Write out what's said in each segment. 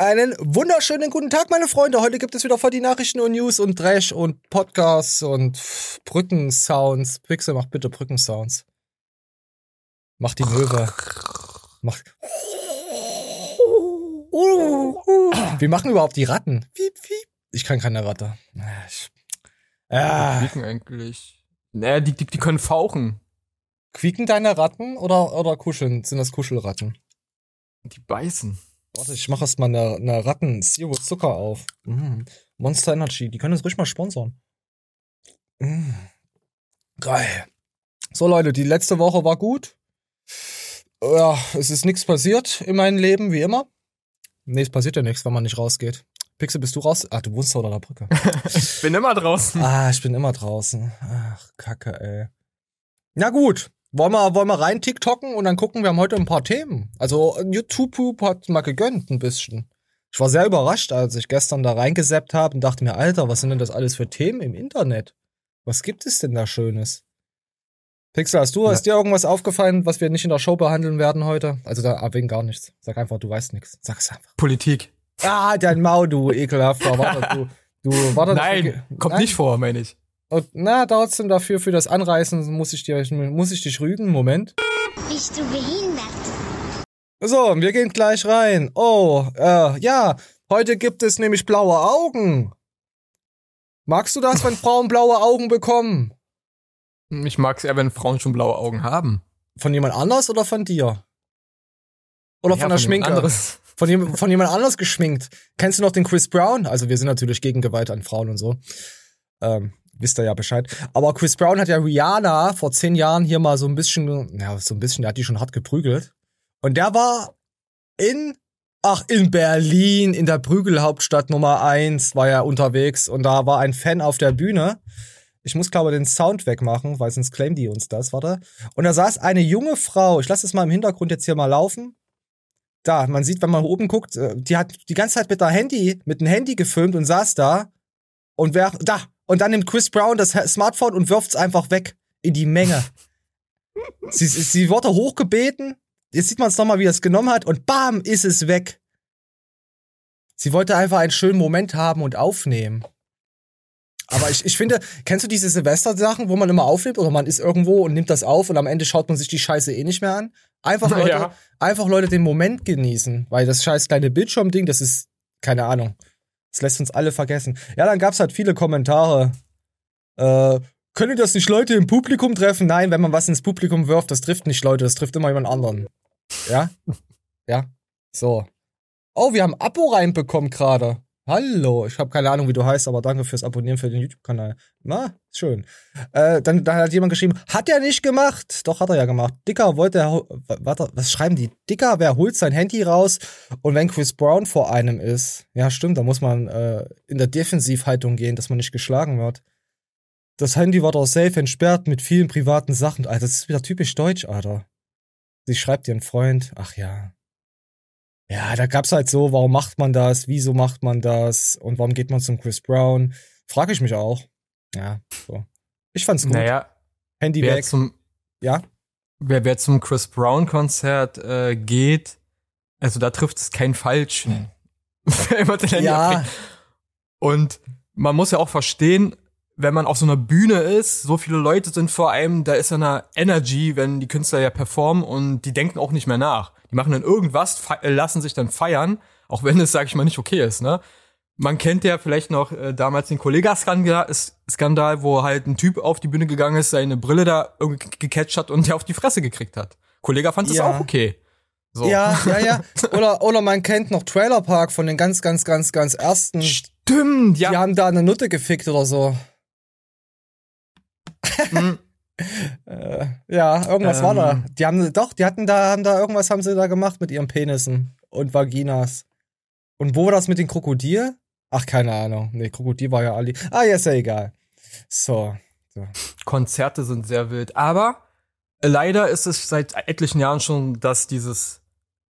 Einen wunderschönen guten Tag, meine Freunde. Heute gibt es wieder voll die Nachrichten und News und Trash und Podcasts und Brückensounds. Pixel, mach bitte Brückensounds. Mach die Möwe. Mach. Wie machen überhaupt die Ratten? Ich kann keine Ratte. Ich, ah. Die quieken eigentlich. Naja, die, die, die können fauchen. Quieken deine Ratten oder, oder kuscheln? Sind das Kuschelratten? Die beißen. Warte, ich mache erstmal eine, eine Ratten Zero Zucker auf. Mm. Monster Energy, die können uns ruhig mal sponsern. Mm. Geil. So Leute, die letzte Woche war gut. Ja, es ist nichts passiert in meinem Leben, wie immer. Nee, es passiert ja nichts, wenn man nicht rausgeht. Pixel, bist du raus? Ach, du wohnst da unter der Brücke. ich bin immer draußen. Ah, ich bin immer draußen. Ach, Kacke, ey. Na gut, wollen wir, wollen wir rein TikToken und dann gucken, wir haben heute ein paar Themen. Also YouTube hat mal gegönnt ein bisschen. Ich war sehr überrascht, als ich gestern da reingeseppt habe und dachte mir, Alter, was sind denn das alles für Themen im Internet? Was gibt es denn da Schönes? Pixel, hast du, ja. hast dir irgendwas aufgefallen, was wir nicht in der Show behandeln werden heute? Also da wegen gar nichts. Sag einfach, du weißt nichts. Sag es einfach. Politik. Ah, dein Mau, du ekelhafter. Warte, du, du, warte. Nein, kommt Nein? nicht vor, meine ich. Und, na, trotzdem dafür, für das Anreißen muss ich, dir, muss ich dich rügen. Moment. Bist du behindert? So, wir gehen gleich rein. Oh, äh, ja, heute gibt es nämlich blaue Augen. Magst du das, wenn Frauen blaue Augen bekommen? Ich mag es eher, wenn Frauen schon blaue Augen haben. Von jemand anders oder von dir? Oder ja, von der von Schminke? Von, jem, von jemand anders geschminkt. Kennst du noch den Chris Brown? Also wir sind natürlich gegen Gewalt an Frauen und so. Ähm, wisst ihr ja Bescheid. Aber Chris Brown hat ja Rihanna vor zehn Jahren hier mal so ein bisschen, ja, so ein bisschen, der hat die schon hart geprügelt. Und der war in, ach, in Berlin, in der Prügelhauptstadt Nummer eins, war er unterwegs und da war ein Fan auf der Bühne. Ich muss, glaube den Sound wegmachen, weil sonst claimen die uns das, warte. Und da saß eine junge Frau, ich lasse es mal im Hintergrund jetzt hier mal laufen. Da, man sieht, wenn man oben guckt, äh, die hat die ganze Zeit mit der Handy, mit dem Handy gefilmt und saß da. Und wer, da, und dann nimmt Chris Brown das Smartphone und wirft es einfach weg in die Menge. sie, sie wurde hochgebeten. Jetzt sieht man es nochmal, wie er es genommen hat. Und bam, ist es weg. Sie wollte einfach einen schönen Moment haben und aufnehmen. Aber ich, ich finde, kennst du diese Silvester-Sachen, wo man immer aufnimmt oder man ist irgendwo und nimmt das auf und am Ende schaut man sich die Scheiße eh nicht mehr an? Einfach Leute, ja. einfach Leute den Moment genießen, weil das scheiß kleine Bildschirmding, das ist, keine Ahnung. Das lässt uns alle vergessen. Ja, dann gab's halt viele Kommentare. Äh, können das nicht Leute im Publikum treffen? Nein, wenn man was ins Publikum wirft, das trifft nicht Leute, das trifft immer jemand anderen. Ja? ja? So. Oh, wir haben Abo reinbekommen gerade. Hallo, ich habe keine Ahnung, wie du heißt, aber danke fürs Abonnieren für den YouTube-Kanal. Na, schön. Äh, dann, dann hat jemand geschrieben, hat er nicht gemacht. Doch, hat er ja gemacht. Dicker wollte er, warte, was schreiben die? Dicker, wer holt sein Handy raus? Und wenn Chris Brown vor einem ist, ja stimmt, da muss man äh, in der Defensivhaltung gehen, dass man nicht geschlagen wird. Das Handy war doch safe entsperrt mit vielen privaten Sachen. Alter, das ist wieder typisch deutsch, Alter. Sie schreibt dir ein Freund, ach ja, ja, da gab's halt so, warum macht man das, wieso macht man das und warum geht man zum Chris Brown? Frage ich mich auch. Ja, so. Ich fand's gut. Naja, Handy wer weg. Zum, ja? Wer, wer zum Chris Brown Konzert äh, geht, also da trifft es kein Falsch. Hm. ja. Und man muss ja auch verstehen, wenn man auf so einer Bühne ist, so viele Leute sind vor einem, da ist ja eine Energy, wenn die Künstler ja performen und die denken auch nicht mehr nach. Die machen dann irgendwas, äh, lassen sich dann feiern, auch wenn es, sag ich mal, nicht okay ist, ne? Man kennt ja vielleicht noch äh, damals den Kollega-Skandal, wo halt ein Typ auf die Bühne gegangen ist, seine Brille da irgendwie gecatcht hat und der auf die Fresse gekriegt hat. Kollega fand das ja. auch okay. So. Ja, ja, ja. Oder, oder man kennt noch Trailer Park von den ganz, ganz, ganz, ganz ersten. Stimmt, ja. Die haben da eine Nutte gefickt oder so. Mhm. Äh, ja, irgendwas ähm, war da. Ähm. Die haben doch, die hatten da, haben da irgendwas haben sie da gemacht mit ihren Penissen und Vaginas. Und wo war das mit den Krokodil? Ach, keine Ahnung. Nee, Krokodil war ja Ali. Ah, ja, ist ja egal. So. so. Konzerte sind sehr wild. Aber leider ist es seit etlichen Jahren schon, dass dieses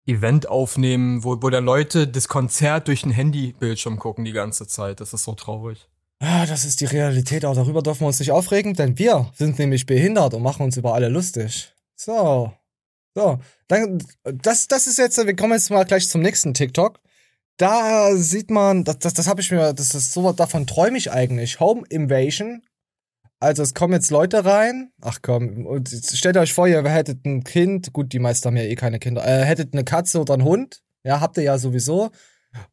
Event aufnehmen, wo, wo dann Leute das Konzert durch ein Handybildschirm gucken die ganze Zeit. Das ist so traurig. Ah, das ist die Realität, auch darüber dürfen wir uns nicht aufregen, denn wir sind nämlich behindert und machen uns über alle lustig. So. So. Dann, das, das ist jetzt, wir kommen jetzt mal gleich zum nächsten TikTok. da sieht man, das, das, das habe ich mir, das ist so, davon träume ich eigentlich. Home Invasion. Also es kommen jetzt Leute rein. Ach komm, und stellt euch vor, ihr hättet ein Kind, gut, die meisten haben ja eh keine Kinder, äh, hättet eine Katze oder einen Hund. Ja, habt ihr ja sowieso.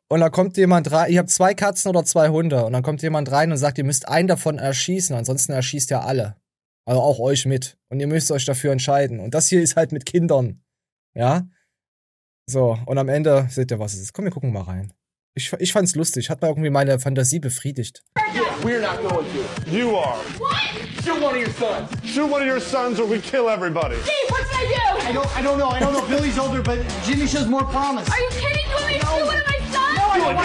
Und dann kommt jemand rein, ihr habt zwei Katzen oder zwei Hunde, und dann kommt jemand rein und sagt, ihr müsst einen davon erschießen, ansonsten erschießt ihr alle. Also auch euch mit. Und ihr müsst euch dafür entscheiden. Und das hier ist halt mit Kindern. Ja? So, und am Ende seht ihr, was es ist. Komm, wir gucken mal rein. Ich, ich fand's lustig, hat mal irgendwie meine Fantasie befriedigt. We're not going to. You are. What? Shoot one of your sons. Shoot one of your sons or we kill everybody. Steve, what did I do? I don't, I don't know. I don't know. Billy's older, but Jimmy shows more promise. Are you kidding? You want me to shoot one of my sons? No,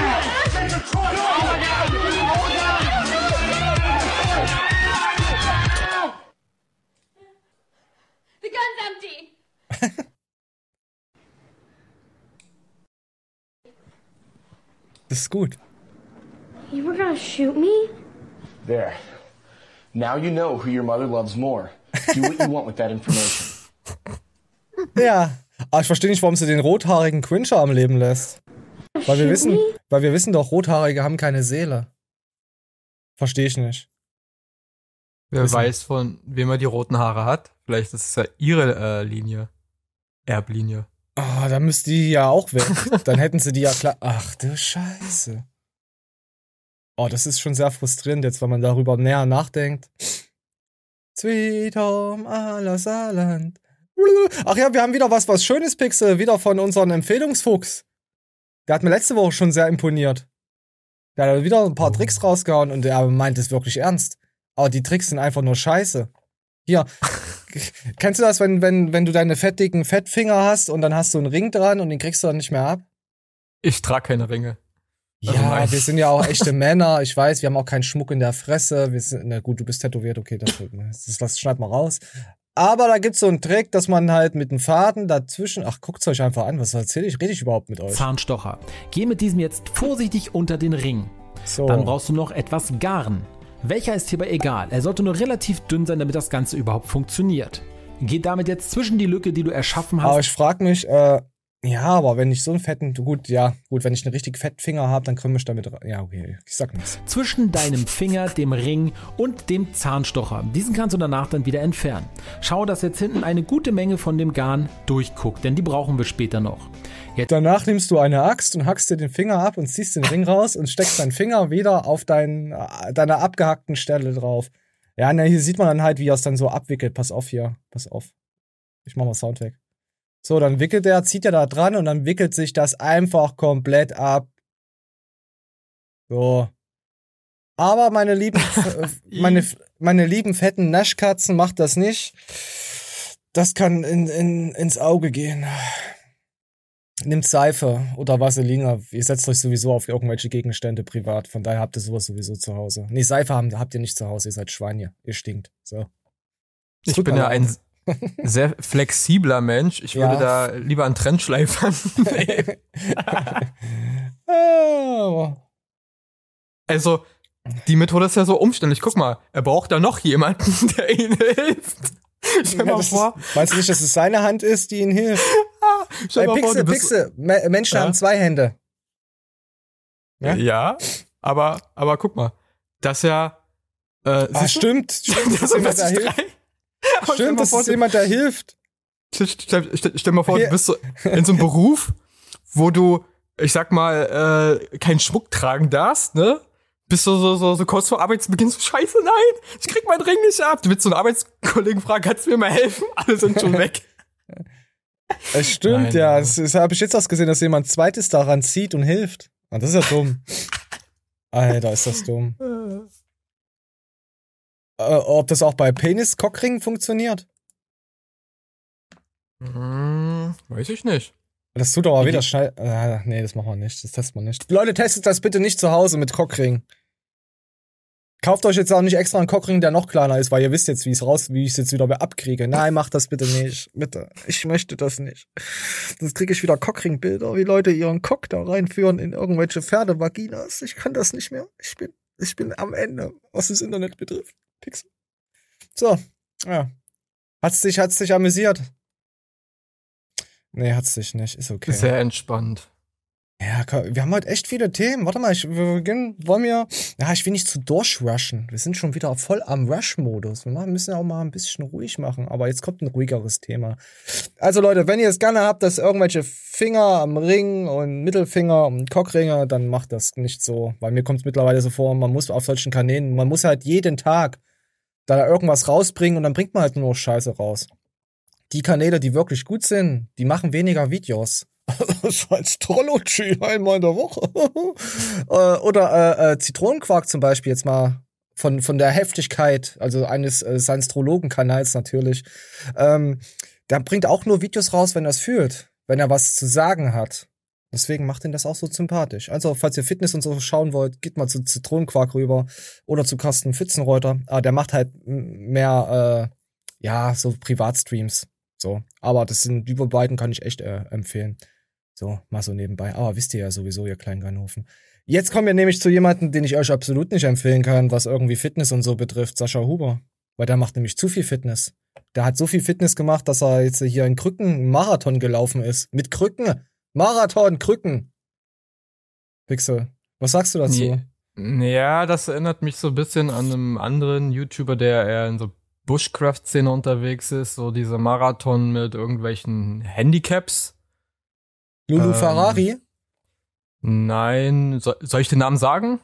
Das ist gut. You were gonna shoot me? There. Now you know who your mother loves more. Do what you want with that information. Ja. Aber ich verstehe nicht, warum sie den rothaarigen Quincher am Leben lässt. Weil wir wissen, weil wir wissen doch, Rothaarige haben keine Seele. Verstehe ich nicht. Wer Wissen. weiß, von wem er die roten Haare hat. Vielleicht ist es ja ihre äh, Linie. Erblinie. Ah, da müsste die ja auch weg. Dann hätten sie die ja klar. Ach du Scheiße. Oh, das ist schon sehr frustrierend jetzt, wenn man darüber näher nachdenkt. Sweet Home Allersaarland. Ach ja, wir haben wieder was, was Schönes, Pixel. Wieder von unserem Empfehlungsfuchs. Der hat mir letzte Woche schon sehr imponiert. Der hat wieder ein paar Tricks rausgehauen und er meint es wirklich ernst. Aber die Tricks sind einfach nur scheiße. Hier, kennst du das, wenn, wenn, wenn du deine fettigen Fettfinger hast und dann hast du einen Ring dran und den kriegst du dann nicht mehr ab? Ich trage keine Ringe. Ja, Also nein. wir sind ja auch echte Männer. Ich weiß, wir haben auch keinen Schmuck in der Fresse. Wir sind, na gut, du bist tätowiert, okay, das, das, das schneid mal raus. Aber da gibt's so einen Trick, dass man halt mit dem Faden dazwischen, ach, guckt's euch einfach an, was erzähle ich? Rede ich überhaupt mit euch? Zahnstocher. Geh mit diesem jetzt vorsichtig unter den Ring. So. Dann brauchst du noch etwas Garn. Welcher ist hierbei egal. Er sollte nur relativ dünn sein, damit das Ganze überhaupt funktioniert. Geh damit jetzt zwischen die Lücke, die du erschaffen hast. Aber ich frag mich, äh, ja, aber wenn ich so einen fetten, gut, ja, gut, wenn ich einen richtig fetten Finger habe, dann können wir damit, ra- ja, okay, ich sag nichts. zwischen deinem Finger, dem Ring und dem Zahnstocher. Diesen kannst du danach dann wieder entfernen. Schau, dass jetzt hinten eine gute Menge von dem Garn durchguckt, denn die brauchen wir später noch. Danach nimmst du eine Axt und hackst dir den Finger ab und ziehst den Ring raus und steckst deinen Finger wieder auf dein, äh, deiner abgehackten Stelle drauf. Ja, ne, hier sieht man dann halt, wie er es dann so abwickelt. Pass auf hier, pass auf. Ich mach mal Sound weg. So, dann wickelt er, zieht er da dran und dann wickelt sich das einfach komplett ab. So. Aber meine lieben, äh, meine, meine lieben fetten Naschkatzen macht das nicht. Das kann in, in, ins Auge gehen. Nimmt Seife oder Vaseline. Ihr setzt euch sowieso auf irgendwelche Gegenstände privat. Von daher habt ihr sowas sowieso zu Hause. Nee, Seife habt ihr nicht zu Hause. Ihr seid Schweine. Ihr stinkt. So. Ich bin ja ein sehr flexibler Mensch. Ich würde Ja. da lieber einen Trendschleifern nehmen. Ah, Also, die Methode ist ja so umständlich. Guck mal, er braucht da noch jemanden, der ihm hilft. Stell ja, mal vor, ist, meinst du nicht, dass es seine Hand ist, die ihn hilft? stell Ey, mal vor, Pixel, Pixel. Me Menschen Ja? haben zwei Hände. ja? Ja? aber, aber guck mal, das ja, äh, Ah, stimmt. Stimmt, dass Das da hilft. drei. Stimmt, das vor, ist du- jemand, der hilft. Stell, stell, stell, stell mal vor, Hier. du bist so in so einem Beruf, wo du, ich sag mal, äh, keinen Schmuck tragen darfst, ne? Bist du so, so, so kurz vor Arbeitsbeginn so, scheiße, nein, ich krieg meinen Ring nicht ab. Du willst so einen Arbeitskollegen fragen, kannst du mir mal helfen? Alle sind schon weg. Es stimmt, Nein, ja. Das, das habe ich jetzt erst gesehen, dass jemand zweites daran zieht und hilft. Ah, das ist ja dumm. Alter, ist das dumm. Äh, ob das auch bei Penis-Cockringen funktioniert? Hm, weiß ich nicht. Das tut aber wieder schnell. Äh, nee, das machen wir nicht. Das testen wir nicht. Leute, testet das bitte nicht zu Hause mit Cockring. Kauft euch jetzt auch nicht extra einen Cockring, der noch kleiner ist, weil ihr wisst jetzt, wie es raus, wie ich es jetzt wieder abkriege. Nein, macht das bitte nicht. Bitte. Ich möchte das nicht. Sonst kriege ich wieder Cockring-Bilder, wie Leute ihren Cock da reinführen in irgendwelche Pferdevaginas. Ich kann das nicht mehr. Ich bin, ich bin am Ende, was das Internet betrifft. Pixel. So, ja. Hat's dich, hat's dich amüsiert? Nee, hat's dich nicht. Ist okay. Sehr entspannt. Ja, wir haben heute echt viele Themen. Warte mal, ich, wir beginnen, wollen wir, ja, ich will nicht zu durchrushen. Wir sind schon wieder voll am Rush-Modus. Wir müssen ja auch mal ein bisschen ruhig machen, aber jetzt kommt ein ruhigeres Thema. Also Leute, wenn ihr es gerne habt, dass irgendwelche Finger am Ring und Mittelfinger und Cockringe, dann macht das nicht so. Weil mir kommt es mittlerweile so vor, man muss auf solchen Kanälen, man muss halt jeden Tag da irgendwas rausbringen und dann bringt man halt nur Scheiße raus. Die Kanäle, die wirklich gut sind, die machen weniger Videos. Das jetzt Trollochi einmal in der Woche. Äh, Oder äh, äh, Zitronenquark zum Beispiel jetzt mal von, von der Heftigkeit, also eines äh, Science-Trologen-Kanals natürlich. Ähm, der bringt auch nur Videos raus, wenn er es fühlt, wenn er was zu sagen hat. Deswegen macht ihn das auch so sympathisch. Also, falls ihr Fitness und so schauen wollt, geht mal zu Zitronenquark rüber oder zu Carsten Pfützenreuter. Aber der macht halt mehr, äh, ja, so Privatstreams. So. Aber das sind, die beiden kann ich echt äh, empfehlen. So, mal so nebenbei. Aber wisst ihr ja sowieso, ihr kleinen Ganhofen. Jetzt kommen wir nämlich zu jemandem, den ich euch absolut nicht empfehlen kann, was irgendwie Fitness und so betrifft. Sascha Huber. Weil der macht nämlich zu viel Fitness. Der hat so viel Fitness gemacht, dass er jetzt hier in Krücken einen Marathon gelaufen ist. Mit Krücken. Marathon, Krücken. Pixel. Was sagst du dazu? Nee. Ja, das erinnert mich so ein bisschen an einen anderen YouTuber, der eher in so Bushcraft-Szene unterwegs ist, so diese Marathon mit irgendwelchen Handicaps. Lulu ähm, Ferrari? Nein, so, soll ich den Namen sagen?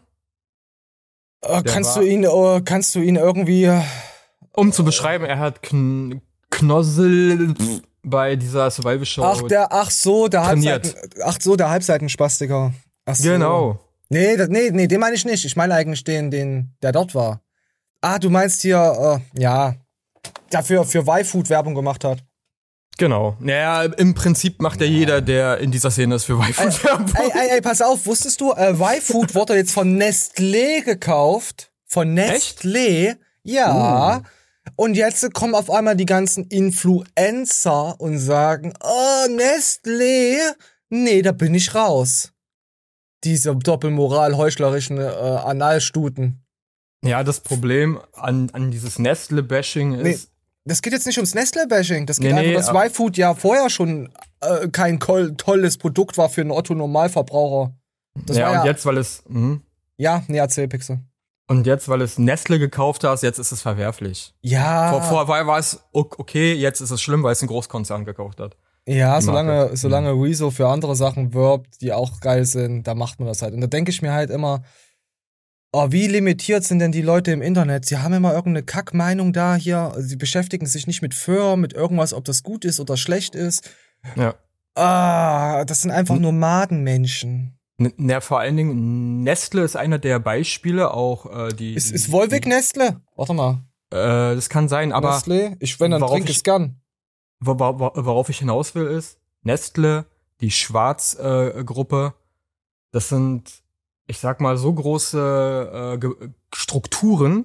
Äh, kannst war- du ihn, äh, kannst du ihn irgendwie, äh, Um zu beschreiben, er hat Kn Knossel bei dieser Survival-Show. ach, der, ach so, der trainiert. Halbseiten, ach so, der Halbseitenspastiker. Ach so. Genau. Nee, das, nee, nee, den meine ich nicht. Ich meine eigentlich den, den, der dort war. Ah, du meinst hier, äh, ja, der für, Y-Food Werbung gemacht hat. Genau. Naja, im Prinzip macht ja jeder, der in dieser Szene ist für Y-Food Werbung. Ey, ey, ey, pass auf, wusstest du, äh, Y-Food wurde jetzt von Nestlé gekauft. Von Nestlé? Ja. Und jetzt kommen auf einmal die ganzen Influencer und sagen, oh, Nestlé, nee, da bin ich raus. Diese Doppelmoral, heuchlerischen äh, Analstuten. Ja, das Problem an, an dieses Nestle-Bashing ist, Das geht jetzt nicht ums Nestle-Bashing. Das geht Nee, einfach, nee, dass aber- Y-Food ja vorher schon äh, kein tolles Produkt war für einen Otto-Normalverbraucher. Das ja, war ja, und jetzt, weil es, mhm. ja, nee, erzähl, Pixel. Und jetzt, weil es Nestle gekauft hast, jetzt ist es verwerflich. Ja, Vor, vorher war es okay, jetzt ist es schlimm, weil es ein Großkonzern gekauft hat. ja, solange, solange Rezo für andere Sachen wirbt, die auch geil sind, da macht man das halt. Und da denke ich mir halt immer, oh, wie limitiert sind denn die Leute im Internet? Sie haben immer irgendeine Kackmeinung da hier. Sie beschäftigen sich nicht mit Firmen, mit irgendwas, ob das gut ist oder schlecht ist. Ja. Ah, das sind einfach Hm. nur Madenmenschen. Na, vor allen Dingen, Nestle ist einer der Beispiele, auch äh, die. Ist, ist Volvic Nestle? Warte mal. Äh, das kann sein, aber Nestle? Ich, wenn, dann trinke ich- ich gern. wo- wo- wo- worauf ich hinaus will, ist, Nestle, die Schwarz-Gruppe, äh, das sind, ich sag mal, so große äh, Strukturen,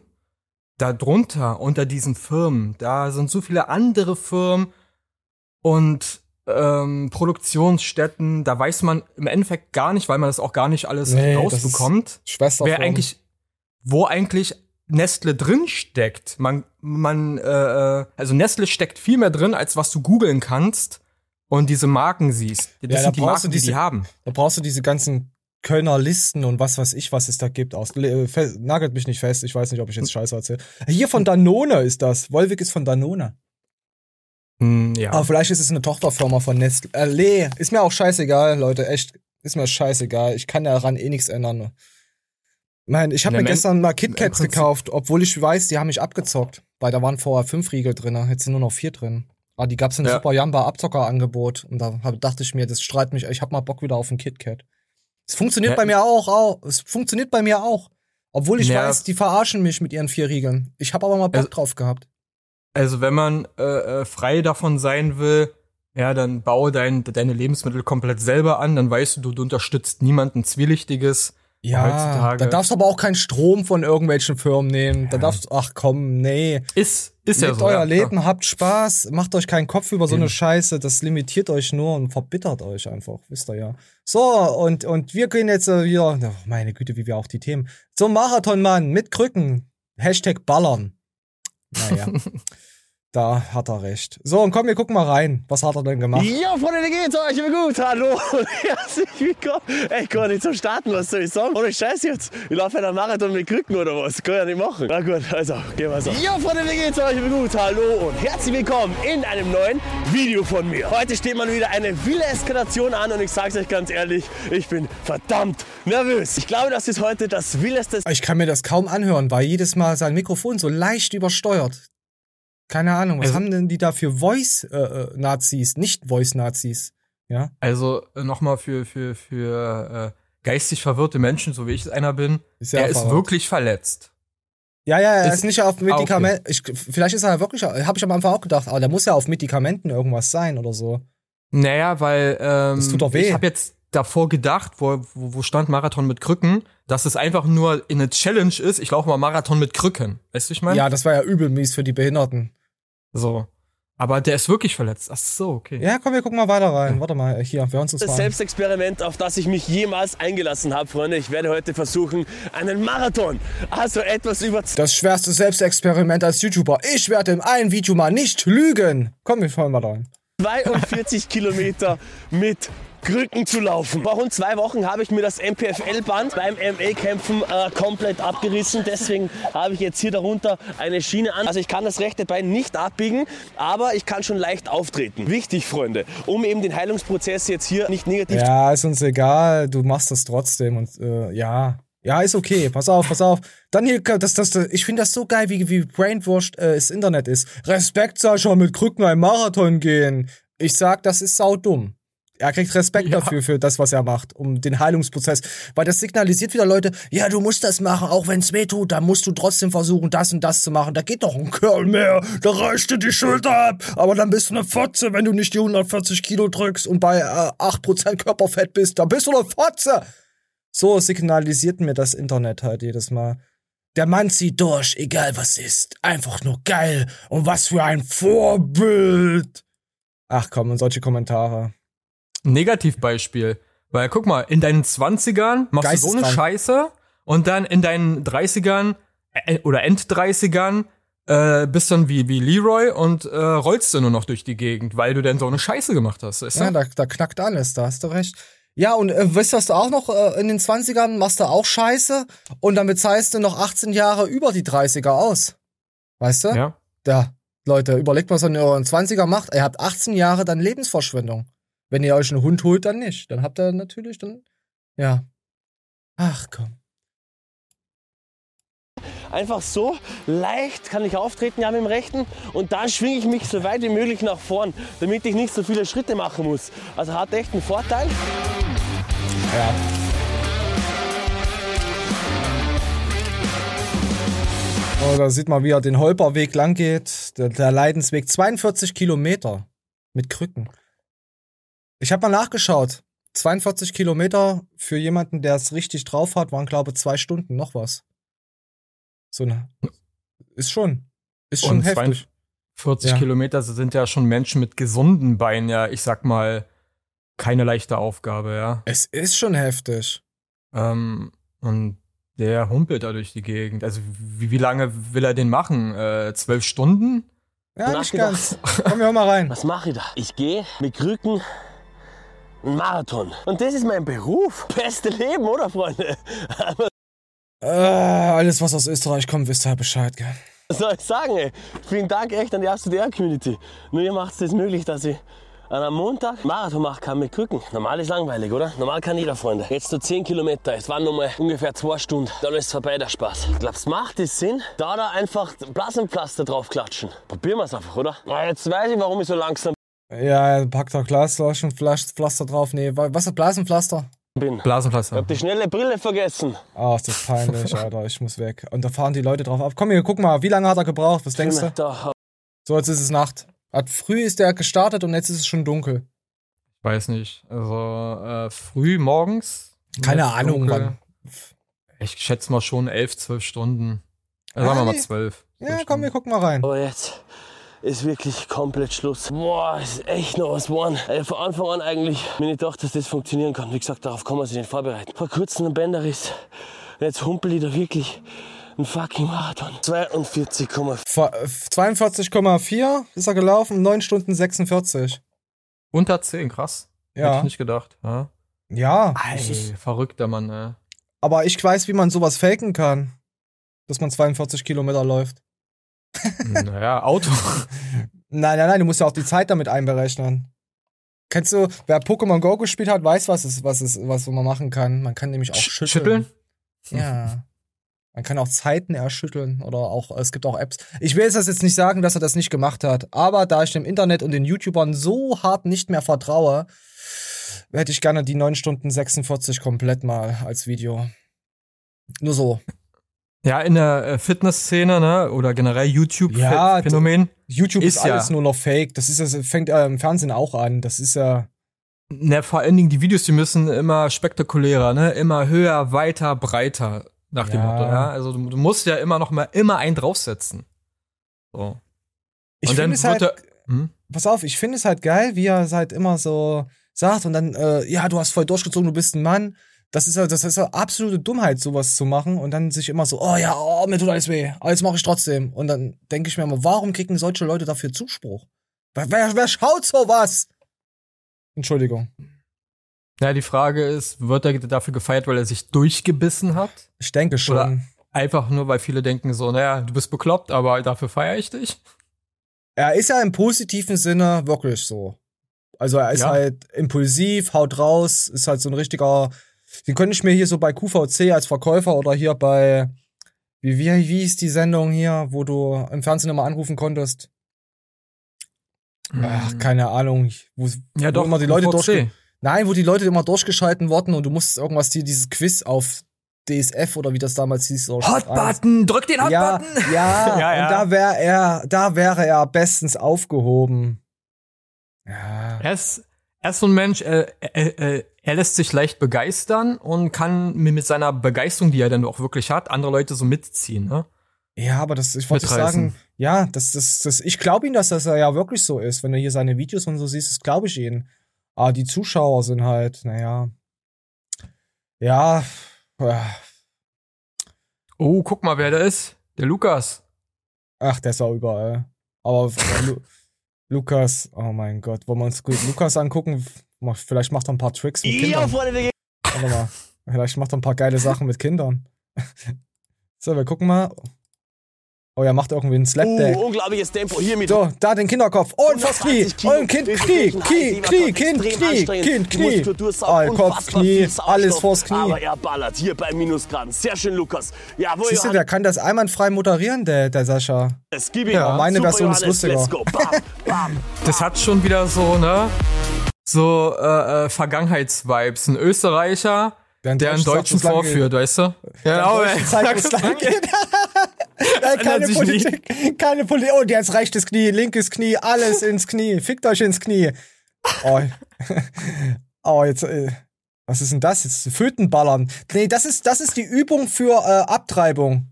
darunter, unter diesen Firmen, da sind so viele andere Firmen und ähm, Produktionsstätten, da weiß man im Endeffekt gar nicht, weil man das auch gar nicht alles Nee, rausbekommt, Schwester wer eigentlich, wo eigentlich Nestle drin steckt. Man, man, äh, also Nestle steckt viel mehr drin, als was du googeln kannst und diese Marken siehst. Das Ja, da sind die brauchst du Marken, die diese- die haben. Da brauchst du diese ganzen Kölner Listen und was weiß ich, was es da gibt. Aus, äh, nagelt mich nicht fest, ich weiß nicht, ob ich jetzt Scheiße erzähle. Hier von Danone ist das. Volvic ist von Danone. Hm, ja. Aber vielleicht ist es eine Tochterfirma von Nestle. Äh, Lee, ist mir auch scheißegal, Leute, echt. Ist mir scheißegal. Ich kann daran eh nichts ändern. Mein, ich habe mir gestern mal KitKats gekauft, obwohl ich weiß, die haben mich abgezockt. Weil da waren vorher fünf Riegel drin, jetzt sind nur noch vier drin. Aber die gab's in Ja. Super Jamba Abzockerangebot. Und da hab, dachte ich mir, das strahlt mich, ich hab mal Bock wieder auf ein KitKat. Es funktioniert Ja, bei mir auch, auch. Es funktioniert bei mir auch. Obwohl ich Ja. weiß, die verarschen mich mit ihren vier Riegeln. Ich habe aber mal Bock Also- drauf gehabt. Also wenn man äh, äh, frei davon sein will, ja, dann baue dein, deine Lebensmittel komplett selber an, dann weißt du, du, du unterstützt niemanden Zwielichtiges. Ja, heutzutage- da darfst du aber auch keinen Strom von irgendwelchen Firmen nehmen. Da darfst du, ach komm, nee. Ist, ist ja Lebt so. euer ja, Leben, habt Spaß, macht euch keinen Kopf über so eine. Scheiße. Das limitiert euch nur und verbittert euch einfach, wisst ihr ja. So, und, und wir gehen jetzt äh, wieder, oh, meine Güte, wie wir auch die Themen. Zum Marathonmann mit Krücken. Hashtag ballern. Naja. Da hat er recht. So, und komm, wir gucken mal rein. Was hat er denn gemacht? Ja, Freunde, wie geht's euch? Immer gut. Hallo und herzlich willkommen. Ey, ich kann nicht so starten, was soll ich sagen? Ohne Scheiß jetzt. Ich laufe einen Marathon mit Krücken oder was? Kann ja nicht machen. Na gut, also, gehen wir so. Ja, Freunde, wie geht's euch? Immer gut. Hallo und herzlich willkommen in einem neuen Video von mir. Heute steht mal wieder eine wilde Eskalation an und ich sag's euch ganz ehrlich, ich bin verdammt nervös. Ich glaube, das ist heute das wildeste Ich kann mir das kaum anhören, weil jedes Mal sein Mikrofon so leicht übersteuert. Keine Ahnung, was Also- haben denn die da für Voice-Nazis, nicht Voice-Nazis? Ja? Also nochmal für, für, für äh, geistig verwirrte Menschen, so wie ich einer bin, Ist er ist wirklich verletzt. Ja, ja, er ist, Ist- nicht auf Medikamenten. Ich, vielleicht ist er wirklich, habe ich am Anfang auch gedacht, aber der muss ja auf Medikamenten irgendwas sein oder so. Naja, weil ähm, Das tut doch weh. ich habe jetzt davor gedacht, wo, wo, wo stand Marathon mit Krücken, dass es einfach nur eine Challenge ist, ich laufe mal Marathon mit Krücken. Weißt du, ich meine? Ja, das war ja übel mies für die Behinderten. So. Aber der ist wirklich verletzt. Ach so, okay. Ja, komm, wir gucken mal weiter rein. Warte mal, hier, wir uns das Das mal an. Selbstexperiment, auf das ich mich jemals eingelassen habe, Freunde. Ich werde heute versuchen, einen Marathon, also etwas über Das schwerste Selbstexperiment als YouTuber. Ich werde in einem Video mal nicht lügen. Komm, wir fahren mal rein. 42 Kilometer mit Krücken zu laufen. Vor rund zwei Wochen habe ich mir das MPFL-Band beim MA-Kämpfen äh, komplett abgerissen. Deswegen habe ich jetzt hier darunter eine Schiene an. Also ich kann das rechte Bein nicht abbiegen, aber ich kann schon leicht auftreten. Wichtig, Freunde, um eben den Heilungsprozess jetzt hier nicht negativ Ja, ist uns egal. Du machst das trotzdem und äh, ja. Ja, ist okay. Pass auf, pass auf. Dann hier, das, das, das, ich finde das so geil, wie, wie brainwashed äh, das Internet ist. Respekt, Sascha, mit Krücken einen Marathon gehen. Ich sag, das ist saudumm. Er kriegt Respekt dafür, für das, was er macht, um den Heilungsprozess. Weil das signalisiert wieder Leute, ja, du musst das machen, auch wenn's weh tut, dann musst du trotzdem versuchen, das und das zu machen. Da geht doch ein Kerl mehr, da reißt dir die Schulter ab. Aber dann bist du eine Fotze, wenn du nicht die 140 Kilo drückst und bei äh, 8% Körperfett bist, dann bist du eine Fotze. So signalisiert mir das Internet halt jedes Mal. Der Mann zieht durch, egal was ist. Einfach nur geil. Und was für ein Vorbild. Ach komm, und solche Kommentare. Negativbeispiel. Weil guck mal, in deinen 20ern machst du so eine. Scheiße und dann in deinen 30ern äh, oder End-30ern äh, bist dann wie, wie Leroy und äh, rollst du nur noch durch die Gegend, weil du denn so eine Scheiße gemacht hast. Weißt du? Ja, da, da knackt alles, da hast du recht. Ja, und äh, weißt du, was du auch noch äh, in den 20ern machst du auch Scheiße und dann bezahlst du noch 18 Jahre über die 30er aus. Weißt du? ja. Da, Leute, überlegt mal, was ihr in euren 20er macht. Ihr habt 18 Jahre dann Lebensverschwendung. Wenn ihr euch einen Hund holt, dann nicht. Dann habt ihr natürlich dann, ja. Ach komm. Einfach so leicht kann ich auftreten, ja, mit dem rechten. Und dann schwinge ich mich so weit wie möglich nach vorn, damit ich nicht so viele Schritte machen muss. Also hat echt einen Vorteil. Ja. Oh, da sieht man, wie er den Holperweg lang geht. Der, der Leidensweg. 42 Kilometer. Mit Krücken. Ich habe mal nachgeschaut. 42 Kilometer für jemanden, der es richtig drauf hat, waren, glaube ich, zwei Stunden noch was. So eine. Ist schon. Ist schon Und heftig. 42 Ja. Kilometer sind ja schon Menschen mit gesunden Beinen, ja, ich sag mal, keine leichte Aufgabe, ja. Es ist schon heftig. Ähm, und der humpelt da durch die Gegend. Also wie, wie lange will er den machen? Äh, zwölf Stunden? Ja, nicht Nachgedacht. ganz. Komm, wir hör mal rein. Was mache ich da? Ich gehe mit Krücken Marathon. Und das ist mein Beruf. Beste Leben, oder, Freunde? Äh, alles, was aus Österreich kommt, wisst ihr Bescheid, gell? Was soll ich sagen, ey? Vielen Dank echt an die ASTDR-Community. Nur ihr macht es möglich, dass ich an einem Montag Marathon machen kann mit Krücken. Normal ist langweilig, oder? Normal kann jeder, Freunde. Jetzt nur 10 Kilometer. Es waren nur mal ungefähr zwei Stunden. Dann ist vorbei der Spaß. Glaubst macht es Sinn, da da einfach Blasenpflaster drauf klatschen? Probieren wir es einfach, oder? Na, jetzt weiß ich, warum ich so langsam Ja, packt da Glasflaschen, Pflaster drauf. Nee, wa- was ist Blasenpflaster? bin. Blasenpflaster. Hab die schnelle Brille vergessen. Ah, ist das peinlich, Alter. Ich muss weg. Und da fahren die Leute drauf ab. Komm hier, guck mal, wie lange hat er gebraucht? Was denkst du? Da, So, jetzt ist es Nacht. Hat früh ist der gestartet und jetzt ist es schon dunkel. Weiß nicht. Also äh, früh morgens. Keine Ahnung, dunkel. wann. Ich schätze mal schon elf, zwölf Stunden. Also sagen wir mal nee. zwölf. Ja, komm, wir gucken mal rein. Aber jetzt ist wirklich komplett Schluss. Boah, ist echt noch was geworden. Ey, von Anfang an eigentlich bin ich gedacht, dass das funktionieren kann. Wie gesagt, darauf kann man sich nicht vorbereiten. Vor kurzem ein Bänderriss. Und jetzt humpel ich da wirklich Ein fucking Marathon. 42,4. Ver- äh, 42,4 ist er gelaufen, 9 Stunden 46. Unter 10, krass. Hätte Ja. ich nicht gedacht. Ja. Ja, Ey, verrückter Mann, ne? aber ich weiß, wie man sowas faken kann. Dass man 42 Kilometer läuft. Naja, Auto. Nein, nein, nein, du musst ja auch die Zeit damit einberechnen. Kennst du, wer Pokémon Go gespielt hat, weiß, was es, was es, was man machen kann. Man kann nämlich auch Sch- schütteln. schütteln? Ja. Man kann auch Zeiten erschütteln oder auch, es gibt auch Apps. Ich will das jetzt nicht sagen, dass er das nicht gemacht hat, aber da ich dem Internet und den YouTubern so hart nicht mehr vertraue, hätte ich gerne die 9 Stunden 46 komplett mal als Video. Nur so. Ja, in der äh, Fitnessszene, ne? Oder generell Ja, YouTube-Phänomen. YouTube ist, Ist ja- alles nur noch Fake. Das ist das fängt äh, im Fernsehen auch an. Das ist ja. Ne, vor allen Dingen die Videos, die müssen immer spektakulärer, ne? Immer höher, weiter, breiter. Nach dem Ja. Motto, ja. Also du, du musst ja immer noch mal immer einen draufsetzen. So. Ich finde es halt. er, hm? pass auf, ich finde es halt geil, wie er es halt immer so sagt und dann, äh, ja, du hast voll durchgezogen, du bist ein Mann. Das ist ja, das ist ja absolute Dummheit, sowas zu machen und dann sich immer so, oh ja, oh, mir tut alles weh, alles mache ich trotzdem. Und dann denke ich mir immer, warum kriegen solche Leute dafür Zuspruch? Wer, wer, wer schaut sowas? Entschuldigung. Ja, die Frage ist, wird er dafür gefeiert, weil er sich durchgebissen hat? Ich denke schon. Oder- Einfach nur, weil viele denken so, naja, du bist bekloppt, aber dafür feiere ich dich. Er ist ja im positiven Sinne wirklich so. Also er ist Ja. halt impulsiv, haut raus, ist halt so ein richtiger. Den könnte ich mir hier so bei QVC als Verkäufer oder hier bei wie wie wie ist die Sendung hier, wo du im Fernsehen immer anrufen konntest? Ach, keine Ahnung, wo. Ja, wo doch, immer die Leute durch Nein, wo die Leute immer durchgeschalten wurden und du musst irgendwas hier dieses Quiz auf DSF oder wie das damals hieß. Hot. Button, drück den Hot Ja, Button. ja, Ja, ja. und da wäre er, da wäre er bestens aufgehoben. Ja. Ist, er ist so ein Mensch, er, er, er lässt sich leicht begeistern und kann mit seiner Begeisterung, die er dann auch wirklich hat, andere Leute so mitziehen. Ne? Ja, aber das, ich wollte sagen, ja, das, das, das, ich glaube ihm, dass das ja wirklich so ist. Wenn du hier seine Videos und so siehst, das glaube ich ihm. Aber die Zuschauer sind halt, naja. Ja. Oh, guck mal, wer da ist. Der Lukas. ach, der ist auch überall. Aber Lukas, oh mein Gott, wollen wir uns gut Lukas angucken? Vielleicht macht er ein paar Tricks mit Ja, Kindern. Freunde, wir gehen. Warte mal. Vielleicht macht er ein paar geile Sachen mit Kindern. So, wir gucken mal. Oh, er macht irgendwie einen Slapback. Uh, unglaubliches Tempo hier mit So, da den Kinderkopf. Und vors Knie. 180 Kilo. Und Kind, Knie, Knie, Knie, Kind, Knie. Kind, Knie. Ah, Kopf, Knie, alles vors Knie. Aber er ballert hier bei Minusgraden. Sehr schön, Lukas. Jawohl, Siehst du, der kann das einwandfrei moderieren, der, der Sascha. Gib ihm. Ja, meine Super, Version ist lustiger. Let's go. Bam, bam. Das hat schon wieder so, ne? So äh, äh, Vergangenheits-Vibes. Ein Österreicher, Der einen der einen Deutschen es vorführt, weißt du? Ja, Deutschen zeigt, Äh, keine sich Politik, keine Politik. Oh, jetzt rechtes Knie, linkes Knie, alles ins Knie. Fickt euch ins Knie. Oh, oh jetzt, äh, was ist denn das? Jetzt Fötenballern. Nee, das ist, das ist die Übung für äh, Abtreibung.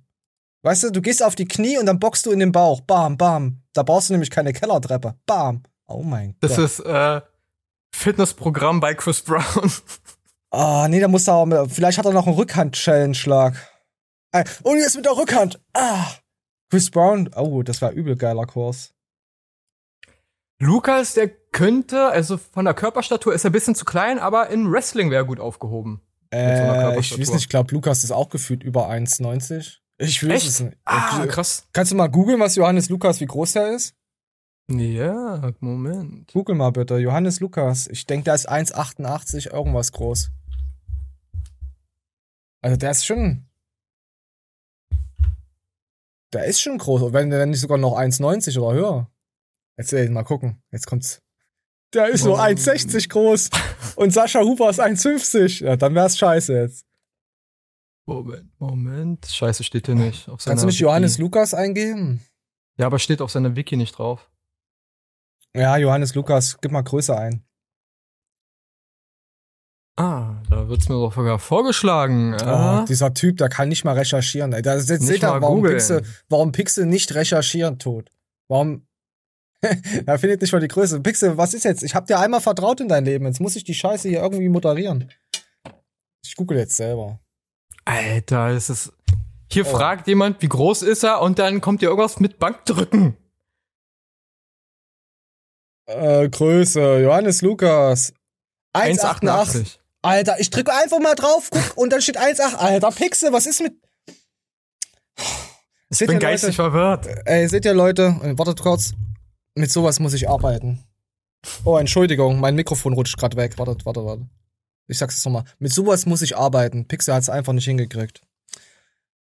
Weißt du, du gehst auf die Knie und dann boxst du in den Bauch. Bam, bam. Da brauchst du nämlich keine Kellertreppe. Bam. Oh mein Das Gott. ist äh, Fitnessprogramm bei Chris Brown. Ah, nee, da muss er auch, vielleicht hat er noch einen Rückhand-Challengeschlag. Und jetzt mit der Rückhand. Ah. Chris Brown, oh, das war übel geiler Kurs. Lukas, der könnte, also von der Körperstatur ist er ein bisschen zu klein, aber in Wrestling wäre er gut aufgehoben. so Äh, ich Körperstatur. weiß nicht, ich glaube, Lukas ist auch gefühlt über 1,90. Ich weiß Echt? es nicht. Ah, krass. Kannst du mal googeln, was Johannes Lukas, wie groß der ist? Ja, Moment. Google mal bitte. Johannes Lukas. Ich denke, der ist 1,88 irgendwas groß. Also der ist schon. Der ist schon groß, wenn, wenn nicht sogar noch 1,90 oder höher. Jetzt ey, mal gucken. Jetzt kommt's. Der ist nur Oh. 1,60 groß. Und Sascha Huber ist 1,50. Ja, dann wär's scheiße jetzt. Moment, Moment. Scheiße, steht hier nicht. Kannst du nicht Wiki. Johannes Lukas eingeben? Ja, aber steht auf seiner Wiki nicht drauf. Ja, Johannes Lukas, gib mal Größe ein. Ah, da wird's mir doch sogar vorgeschlagen. Oh, Ah, dieser Typ, der kann nicht mal recherchieren. Ey. Da seht ihr, warum googeln. Pixel, warum Pixel nicht recherchieren tut. Warum? er findet nicht mal die Größe. Pixel, was ist jetzt? Ich hab dir einmal vertraut in dein Leben. Jetzt muss ich die Scheiße hier irgendwie moderieren. Ich google jetzt selber. Alter, es ist. Hier oh. fragt jemand, wie groß ist er und dann kommt hier irgendwas mit Bankdrücken. Äh, Größe, Johannes Lukas. 1,88. Alter, ich drücke einfach mal drauf, guck, und dann steht 1,8. Alter, Pixel, was ist mit. Ich seht bin geistig verwirrt. Ey, seht ihr Leute, wartet kurz. Mit sowas muss ich arbeiten. Oh, Entschuldigung, mein Mikrofon rutscht gerade weg. Wartet, wartet, wartet. Ich sag's jetzt nochmal. Mit sowas muss ich arbeiten. Pixel hat's einfach nicht hingekriegt.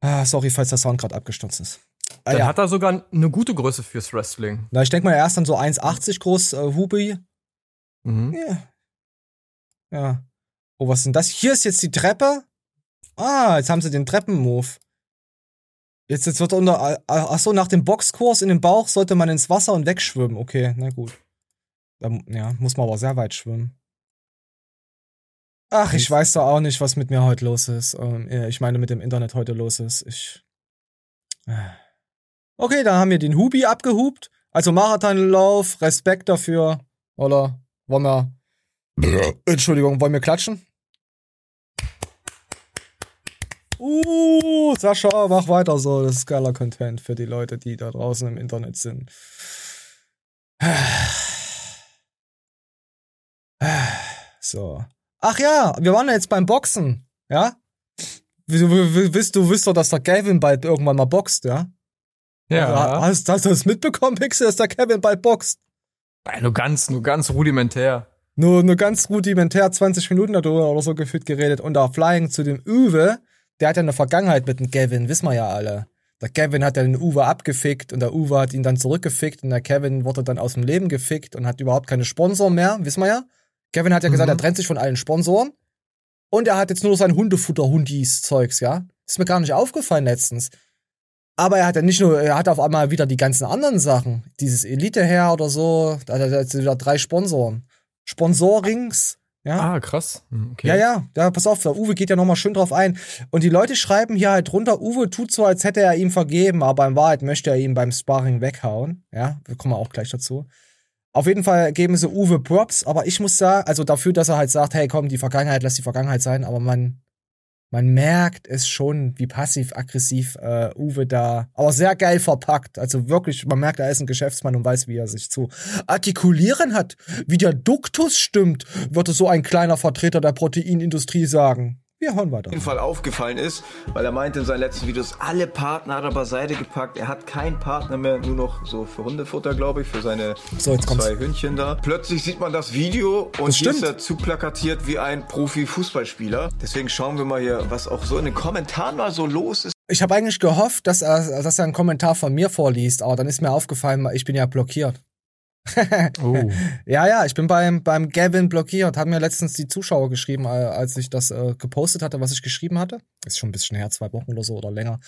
Ah, sorry, falls der Sound gerade abgestürzt ist. Ah, Dann ja. hat er sogar eine gute Größe fürs Wrestling. Na, ich denke mal, er ist dann so 1,80 groß, äh, Hubi. Mhm. Ja. Ja. Oh, was ist denn das? Hier ist jetzt die Treppe. Ah, jetzt haben sie den Treppenmove. Jetzt, jetzt wird unter. Ach so, nach dem Boxkurs in den Bauch sollte man ins Wasser und wegschwimmen. Okay, na gut. Da, ja, muss man aber sehr weit schwimmen. Ach, ich weiß doch auch nicht, was mit mir heute los ist. Ähm, ich meine, mit dem Internet heute los ist. Ich. Äh. Okay, dann haben wir den Hubi abgehupt. Also Marathonlauf, Respekt dafür. Oder wollen wir. Entschuldigung, wollen wir klatschen? Uh, Sascha, mach weiter so. Das ist geiler Content für die Leute, die da draußen im Internet sind. So. Ach ja, wir waren ja jetzt beim Boxen, ja? Du, du, du wisst doch, dass der Kevin bald irgendwann mal boxt, ja? Ja. Also, hast, hast du das mitbekommen, Pixel, dass der Kevin bald boxt? Ja, nur ganz, nur ganz rudimentär. Nur, nur ganz rudimentär 20 Minuten darüber oder so gefühlt geredet. Und auch Flying zu dem Uwe, der hat ja eine Vergangenheit mit dem Kevin, wissen wir ja alle. Der Kevin hat ja den Uwe abgefickt und der Uwe hat ihn dann zurückgefickt und der Kevin wurde dann aus dem Leben gefickt und hat überhaupt keine Sponsor mehr, wissen wir ja. Kevin hat ja gesagt, mhm. er trennt sich von allen Sponsoren. Und er hat jetzt nur sein Hundefutter-Hundis-Zeugs, ja? ist mir gar nicht aufgefallen letztens. Aber er hat ja nicht nur, er hat auf einmal wieder die ganzen anderen Sachen. Dieses Elite her oder so. Da hat er jetzt wieder drei Sponsoren. Sponsorings. Ja. Ah, krass. Hm, okay. Ja, ja, ja, pass auf, Uwe geht ja nochmal schön drauf ein. Und die Leute schreiben hier halt drunter, Uwe tut so, als hätte er ihm vergeben, aber in Wahrheit möchte er ihm beim Sparring weghauen. Ja, wir kommen auch gleich dazu. Auf jeden Fall geben sie Uwe Props, aber ich muss sagen, also dafür, dass er halt sagt, hey komm, die Vergangenheit, lass die Vergangenheit sein, aber man, man merkt es schon, wie passiv-aggressiv äh, Uwe da, aber sehr geil verpackt. Also wirklich, man merkt, er ist ein Geschäftsmann und weiß, wie er sich zu artikulieren hat. Wie der Duktus stimmt, würde so ein kleiner Vertreter der Proteinindustrie sagen. Wir hören weiter. Auf jeden Fall aufgefallen ist, weil er meinte in seinen letzten Videos, alle Partner hat er beiseite gepackt. Er hat keinen Partner mehr, nur noch so für Hundefutter, glaube ich, für seine so, zwei Hündchen da. Plötzlich sieht man das Video und hier ist er zu plakatiert wie ein Profi-Fußballspieler. Deswegen schauen wir mal hier, was auch so in den Kommentaren mal so los ist. Ich habe eigentlich gehofft, dass er, dass er einen Kommentar von mir vorliest, aber dann ist mir aufgefallen, ich bin ja blockiert oh. Ja, ja, ich bin beim, beim Gavin blockiert. Haben mir letztens die Zuschauer geschrieben, äh, als ich das äh, gepostet hatte, was ich geschrieben hatte. Ist schon ein bisschen her, zwei Wochen oder so oder länger.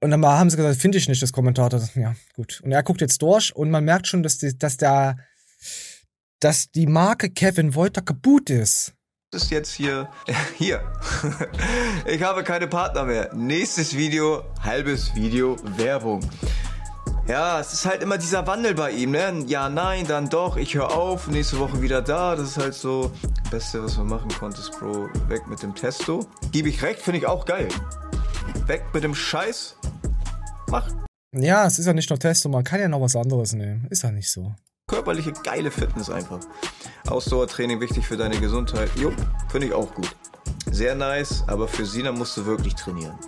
Und dann haben sie gesagt, finde ich nicht das Kommentar. Ja, gut. Und er guckt jetzt durch und man merkt schon, dass, die, dass der, dass die Marke Kevin Wolter kaputt ist. Das ist jetzt hier, hier. ich habe keine Partner mehr. Nächstes Video, halbes Video, Werbung. Ja, es ist halt immer dieser Wandel bei ihm, ne? Ja, nein, dann doch, ich höre auf, nächste Woche wieder da. Das ist halt so das Beste, was man machen konnte, Bro. Weg mit dem Testo. Gebe ich recht, finde ich auch geil. Weg mit dem Scheiß. Mach. Ja, es ist ja nicht nur Testo, man kann ja noch was anderes nehmen. Ist ja nicht so. Körperliche geile Fitness einfach. Ausdauertraining wichtig für deine Gesundheit. Jo, finde ich auch gut. Sehr nice, aber für Sina musst du wirklich trainieren.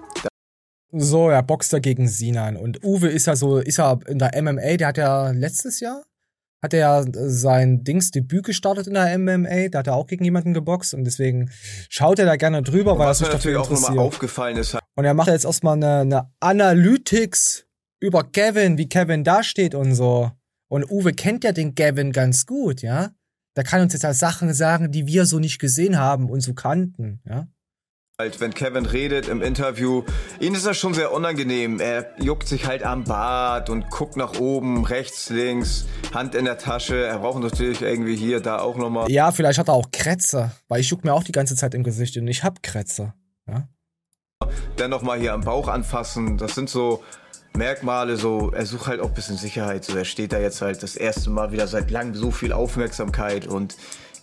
So, er boxt da gegen Sinan. Und Uwe ist ja so, ist ja in der MMA, der hat ja letztes Jahr, hat er ja sein Dings Debüt gestartet in der MMA, da hat er auch gegen jemanden geboxt und deswegen schaut er da gerne drüber, und weil er sich dafür interessiert. auch nochmal aufgefallen ist. Und er macht jetzt erstmal eine, eine Analytics über Kevin, wie Kevin da steht und so. Und Uwe kennt ja den Kevin ganz gut, ja. Da kann uns jetzt halt Sachen sagen, die wir so nicht gesehen haben und so kannten, ja. Halt, wenn Kevin redet im Interview, ihm ist das schon sehr unangenehm. Er juckt sich halt am Bart und guckt nach oben, rechts, links, Hand in der Tasche. Er braucht natürlich irgendwie hier, da auch nochmal. Ja, vielleicht hat er auch Krätze, weil ich juck mir auch die ganze Zeit im Gesicht und ich hab Krätze. Ja? Dann nochmal hier am Bauch anfassen. Das sind so Merkmale, so, er sucht halt auch ein bisschen Sicherheit. So, er steht da jetzt halt das erste Mal wieder seit langem so viel Aufmerksamkeit und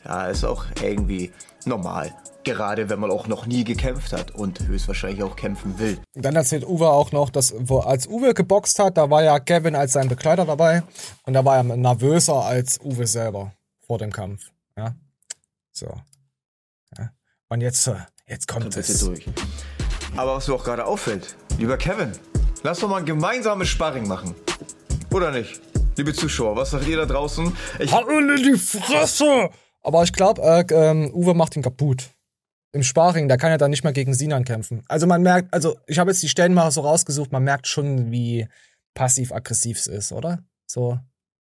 ja, ist auch irgendwie normal. Gerade wenn man auch noch nie gekämpft hat und höchstwahrscheinlich auch kämpfen will. Dann erzählt Uwe auch noch, dass wo, als Uwe geboxt hat, da war ja Gavin als sein Begleiter dabei und da war er nervöser als Uwe selber vor dem Kampf. Ja, so. Ja. Und jetzt, äh, jetzt kommt es. durch. Aber was mir auch gerade auffällt, lieber Kevin, lass doch mal ein gemeinsames Sparring machen. Oder nicht? Liebe Zuschauer, was sagt ihr da draußen? Ich ihn in die Fresse! Aber ich glaube, äh, ähm, Uwe macht ihn kaputt. Im Sparring, da kann er dann nicht mehr gegen Sinan kämpfen. Also man merkt, also ich habe jetzt die Stellen mal so rausgesucht, man merkt schon, wie passiv-aggressiv es ist, oder? So,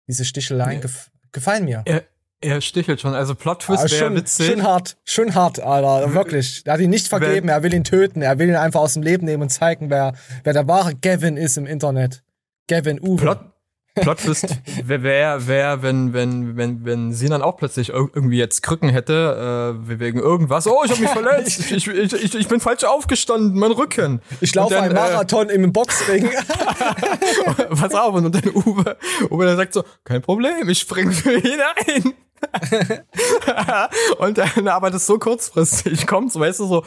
diese Sticheleien gef gefallen mir. Er, er stichelt schon. Also Plot Twist Ah, wäre schon, witzig. schon hart, schon hart, Alter, wirklich. Er hat ihn nicht vergeben, er will ihn töten, er will ihn einfach aus dem Leben nehmen und zeigen, wer, wer der wahre Gavin ist im Internet. Gavin Uwe. Plot, Plot Twist wäre, wär, wenn, wenn, wenn, wenn Sinan auch plötzlich ir- irgendwie jetzt Krücken hätte, äh, wegen irgendwas. Oh, ich habe mich verletzt. Ich, ich, ich, ich bin falsch aufgestanden, mein Rücken. ich laufe dann, einen Marathon im Boxring. Äh, pass auf, und dann Uwe, Uwe der sagt so, kein Problem, ich spring für ihn ein. und dann aber das ist so kurzfristig kommt, so, weißt du, so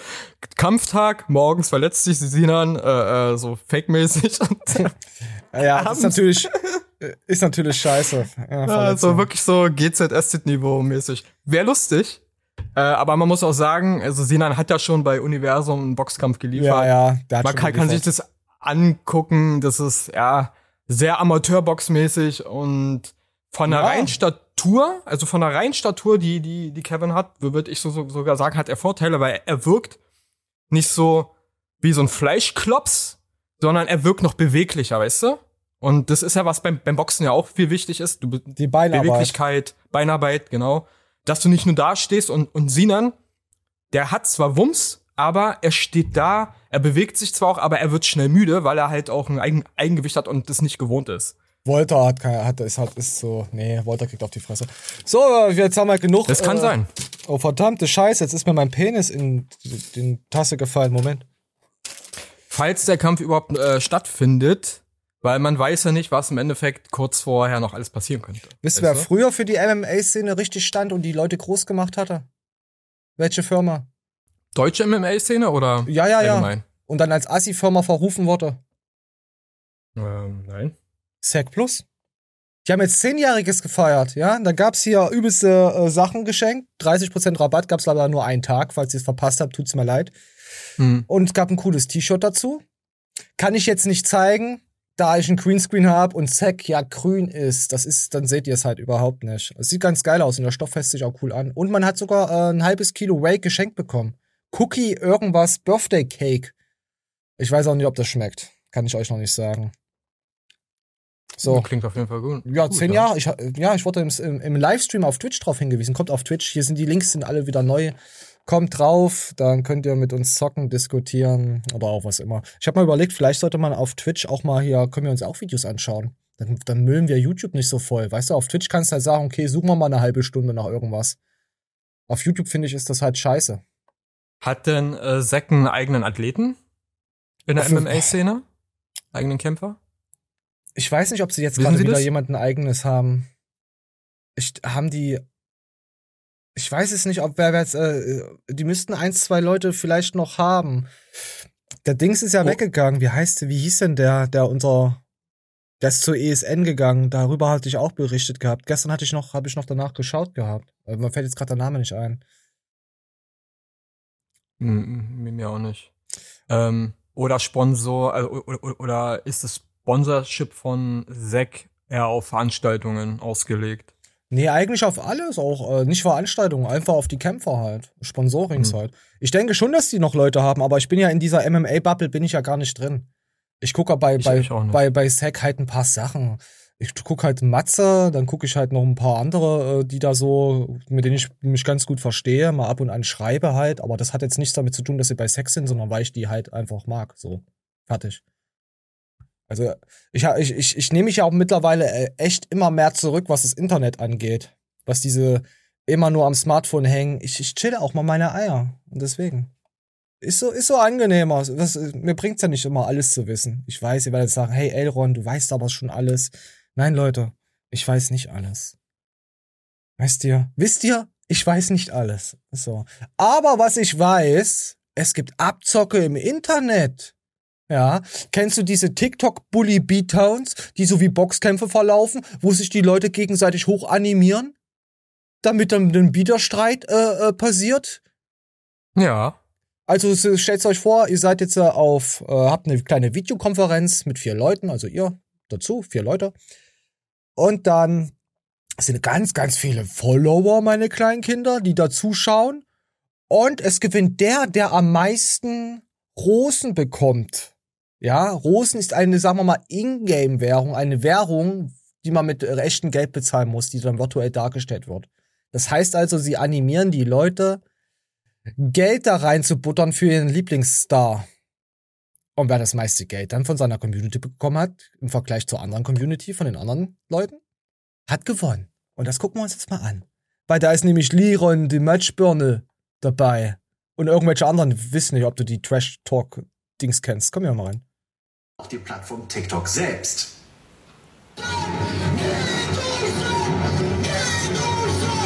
Kampftag, morgens verletzt sich Sinan, äh, äh, so fake-mäßig. Ja, das ist natürlich, äh, ist natürlich scheiße. Ja, so wirklich so GZSZ-Niveau mäßig. Wäre lustig. Äh, aber man muss auch sagen, also Sinan hat ja schon bei Universum einen Boxkampf geliefert. ja, ja, der hat man schon kann, kann sich das angucken. Das ist ja sehr Amateurboxmäßig und von der Ja. reinen Statur, also von der reinen Statur, die, die, die Kevin hat, würde ich so, so, sogar sagen, hat er Vorteile, weil er wirkt nicht so wie so ein Fleischklops, sondern er wirkt noch beweglicher, weißt du? Und das ist ja, was beim, beim Boxen ja auch viel wichtig ist. Du, Die Beinarbeit. Beweglichkeit, Beinarbeit, genau. Dass du nicht nur da stehst und, und Sinan, der hat zwar Wumms, aber er steht da, er bewegt sich zwar auch, aber er wird schnell müde, weil er halt auch ein Eigen, Eigengewicht hat und das nicht gewohnt ist. Wolter hat kein, hat, ist halt, ist so, nee, Wolter kriegt auf die Fresse. So, jetzt haben wir genug. Das kann äh, sein. Oh, verdammte Scheiße, jetzt ist mir mein Penis in die, Tasse gefallen. Moment. Falls der Kampf überhaupt äh, stattfindet, weil man weiß ja nicht, was im Endeffekt kurz vorher noch alles passieren könnte. Wisst ihr, wer früher für die MMA-Szene richtig stand und die Leute groß gemacht hatte? Welche Firma? Deutsche MMA-Szene oder Ja, ja, ja. allgemein? Und dann als Assi-Firma verrufen wurde? Ähm, nein. Sec Plus. Die haben jetzt Zehnjähriges gefeiert, ja? Da gab's hier übelste äh, Sachen geschenkt. 30% Rabatt gab's leider nur einen Tag. Falls ihr es verpasst habt, tut's mir leid. Hm. Und es gab ein cooles T-Shirt dazu. Kann ich jetzt nicht zeigen, da ich einen Greenscreen habe und Zack ja grün ist. Das ist, dann seht ihr es halt überhaupt nicht. Es sieht ganz geil aus und der Stoff fässt sich auch cool an. Und man hat sogar äh, ein halbes Kilo Whey geschenkt bekommen. Cookie irgendwas Birthday Cake. Ich weiß auch nicht, ob das schmeckt. Kann ich euch noch nicht sagen. So. Klingt auf jeden Fall gut. Ja, gut, zehn Jahre. Ich, ja, ich wurde im, im, Livestream auf Twitch drauf hingewiesen. Kommt auf Twitch. Hier sind die Links, sind alle wieder neu. Kommt drauf, dann könnt ihr mit uns zocken, diskutieren oder auch was immer. Ich habe mal überlegt, vielleicht sollte man auf Twitch auch mal hier, können wir uns auch Videos anschauen. Dann, dann müllen wir YouTube nicht so voll. Weißt du, auf Twitch kannst du halt sagen, okay, suchen wir mal eine halbe Stunde nach irgendwas. Auf YouTube finde ich, ist das halt scheiße. Hat denn äh, Zack einen eigenen Athleten in der MMA-Szene? Eigenen Kämpfer? Ich weiß nicht, ob sie jetzt gerade wieder das? jemanden eigenes haben. Ich, haben die. Ich weiß es nicht, ob wer jetzt, äh, die müssten eins, zwei Leute vielleicht noch haben. Der Dings ist ja Oh. weggegangen. Wie heißt, wie hieß denn der, der unser, der ist zur ESN gegangen. Darüber hatte ich auch berichtet gehabt. Gestern hatte ich noch, habe ich noch danach geschaut gehabt. Aber mir fällt jetzt gerade der Name nicht ein. Hm, mir auch nicht. Ähm, oder Sponsor, also, oder, oder ist das Sponsorship von Zack eher auf Veranstaltungen ausgelegt? Nee, eigentlich auf alles, auch äh, nicht Veranstaltungen, einfach auf die Kämpfer halt, Sponsorings Hm. halt. Ich denke schon, dass die noch Leute haben, aber ich bin ja in dieser MMA-Bubble, bin ich ja gar nicht drin. Ich gucke bei, Ich- bei, bei, bei Sack halt ein paar Sachen. Ich gucke halt Matze, dann gucke ich halt noch ein paar andere, äh, die da so, mit denen ich mich ganz gut verstehe, mal ab und an schreibe halt, aber das hat jetzt nichts damit zu tun, dass sie bei Sex sind, sondern weil ich die halt einfach mag, so. Fertig. Also ich, ich, ich, ich nehme mich ja auch mittlerweile äh, echt immer mehr zurück, was das Internet angeht. Was diese immer nur am Smartphone hängen. Ich, ich chille auch mal meine Eier. Und deswegen. Ist so, ist so angenehmer. Das, mir bringt's ja nicht immer alles zu wissen. Ich weiß, ihr werdet sagen, hey Elron, du weißt aber schon alles. Nein, Leute, ich weiß nicht alles. Weißt ihr? Wisst ihr? Ich weiß nicht alles. So. Aber was ich weiß, es gibt Abzocke im Internet. Ja, kennst du diese TikTok Bully Beatdowns, die so wie Boxkämpfe verlaufen, wo sich die Leute gegenseitig hoch animieren, damit dann ein Biederstreit äh, äh, passiert? Ja. Also stellt euch vor, ihr seid jetzt äh, auf, äh, habt eine kleine Videokonferenz mit vier Leuten, also ihr dazu, vier Leute. Und dann sind ganz, ganz viele Follower, meine kleinen Kinder, die da zuschauen. Und es gewinnt der, der am meisten Rosen bekommt. Ja, Rosen ist eine, sagen wir mal, Ingame-Währung, eine Währung, die man mit echtem Geld bezahlen muss, die dann virtuell dargestellt wird. Das heißt also, sie animieren die Leute, Geld da reinzubuttern für ihren Lieblingsstar. Und wer das meiste Geld dann von seiner Community bekommen hat, im Vergleich zur anderen Community von den anderen Leuten, hat gewonnen. Und das gucken wir uns jetzt mal an. Weil da ist nämlich Liron, die Matchbirne, dabei. Und irgendwelche anderen wissen nicht, ob du die Trash-Talk-Dings kennst. Komm ja mal rein. Auf die Plattform TikTok selbst.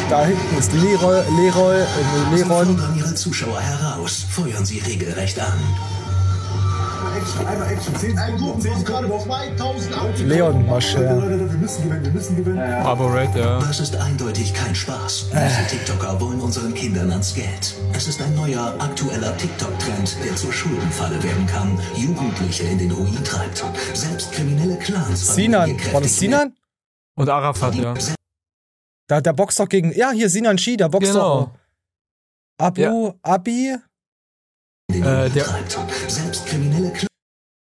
Da hinten ist Leroy, Leroy, äh, Leron. Sie fordern ihre Zuschauer heraus, feuern sie regelrecht an. Action, einmal Action. 10 Sekunden, 10 Sekunden. 2000 Euro. Leon Leute, wir müssen gewinnen, wir müssen gewinnen. Arborate, ja. Das ist eindeutig kein Spaß. Diese TikToker wollen unseren Kindern ans Geld. Es ist ein neuer, aktueller TikTok-Trend, der zur Schuldenfalle werden kann, Jugendliche in den Ruin treibt. Selbst kriminelle Clans Sinan. War das Sinan? Und Arafat, ja. Da, der boxt doch gegen. Ja, hier Sinan Shi, der boxt Genau. doch. Abu, Ja. Abi, Äh, der- treibt. Selbst kriminelle Clans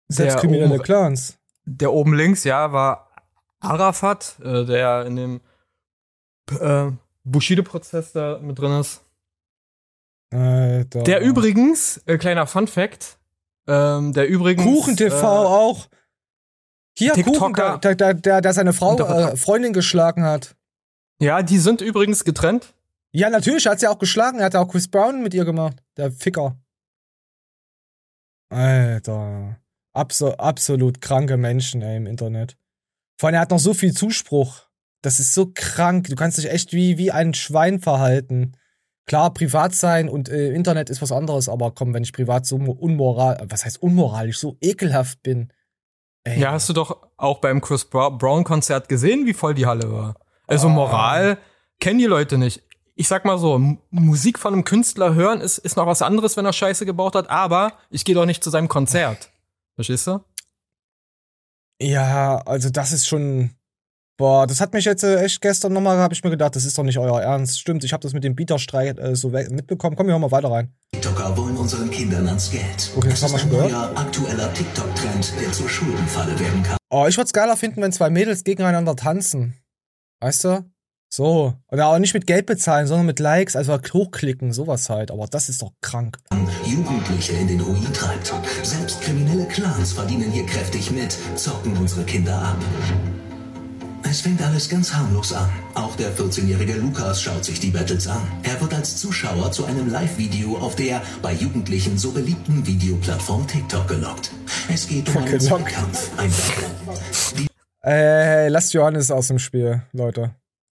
selbst Der kriminelle oben- Clans. Der oben links, ja, war Arafat, äh, der in dem äh, Bushido-Prozess da mit drin ist. Alter. Der übrigens, äh, kleiner Fun Fact, ähm, der übrigens. Kuchen TV äh, auch. Hier, Kuchen, TikToker. der, der, der, der seine Frau, äh, Freundin geschlagen hat. Ja, die sind übrigens getrennt. Ja, natürlich, er hat sie auch geschlagen. Er hat auch Chris Brown mit ihr gemacht. Der Ficker. Alter. Abso absolut kranke Menschen, ey, im Internet. Vor allem, er hat noch so viel Zuspruch. Das ist so krank. Du kannst dich echt wie, wie ein Schwein verhalten. Klar, privat sein und äh, Internet ist was anderes, aber komm, wenn ich privat so unmoral, was heißt unmoralisch, so ekelhaft bin. Ey, Ja, hast du doch auch beim Chris Bra- Brown-Konzert gesehen, wie voll die Halle war. Also Ah. Moral kennen die Leute nicht. Ich sag mal so, M Musik von einem Künstler hören ist, ist noch was anderes, wenn er Scheiße gebaut hat, aber ich gehe doch nicht zu seinem Konzert. Verstehst du? Ja, also das ist schon. Boah, das hat mich jetzt äh, echt gestern nochmal, habe ich mir gedacht, das ist doch nicht euer Ernst. Stimmt, ich habe das mit dem Bieterstreit äh, so mitbekommen. Komm, wir hören mal weiter rein. TikToker wollen unseren Kindern ans Geld. Okay, das es haben ist wir ein schon gehört. neuer, aktueller TikTok-Trend, der zur Schuldenfalle werden kann. Oh, ich würde es geiler finden, wenn zwei Mädels gegeneinander tanzen. Weißt du? So. Oder auch nicht mit Geld bezahlen, sondern mit Likes, also hochklicken, sowas halt. Aber das ist doch krank. Jugendliche in den Ruin treibt. Selbst kriminelle Clans verdienen hier kräftig mit, zocken unsere Kinder ab. Es fängt alles ganz harmlos an. Auch der 14-jährige Lukas schaut sich die Battles an. Er wird als Zuschauer zu einem Live-Video auf der bei Jugendlichen so beliebten Videoplattform TikTok gelockt. Es geht um einen. Zweikampf, ein Battle. Äh, lasst Johannes aus dem Spiel, Leute.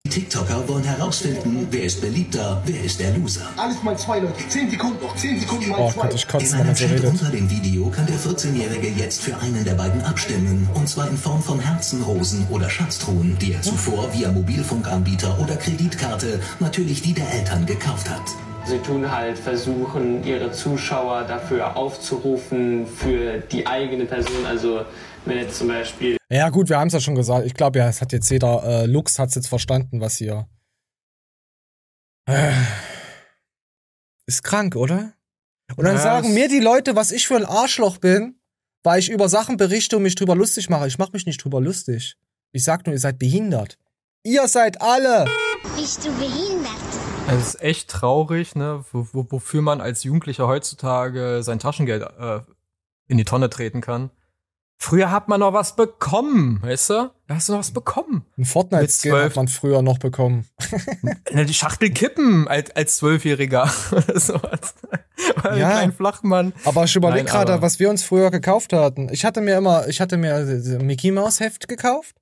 Die TikToker wollen herausfinden, wer ist beliebter, wer ist der Loser. Alles mal zwei, Leute. 10 Sekunden noch. 10 Sekunden mal Oh zwei. Gott, ich kotze, In einem so Chat redet. unter dem Video kann der 14-Jährige jetzt für einen der beiden abstimmen. Und zwar in Form von Herzenrosen oder Schatztruhen, die er zuvor via Mobilfunkanbieter oder Kreditkarte, natürlich die der Eltern, gekauft hat. Sie tun halt versuchen, ihre Zuschauer dafür aufzurufen, für die eigene Person. Also wenn jetzt zum Beispiel Ja, gut, wir haben es ja schon gesagt. Ich glaube, ja, es hat jetzt jeder, äh, Lux hat's jetzt verstanden, was hier. Äh, ist krank, oder? Und dann Ja, sagen mir die Leute, was ich für ein Arschloch bin, weil ich über Sachen berichte und mich drüber lustig mache. Ich mache mich nicht drüber lustig. Ich sag nur, ihr seid behindert. Ihr seid alle. Bist du behindert? Es ist echt traurig, ne, wo, wo, wofür man als Jugendlicher heutzutage sein Taschengeld äh, in die Tonne treten kann. Früher hat man noch was bekommen, weißt du? Da hast du noch was bekommen. Ein Fortnite-Skin zwölf. hat man früher noch bekommen. Die Schachtel kippen als, als Zwölfjähriger oder sowas. Weil Ja. ein Flachmann. Aber ich überlege gerade, was wir uns früher gekauft hatten. Ich hatte mir immer, ich hatte mir Mickey Mouse Heft gekauft.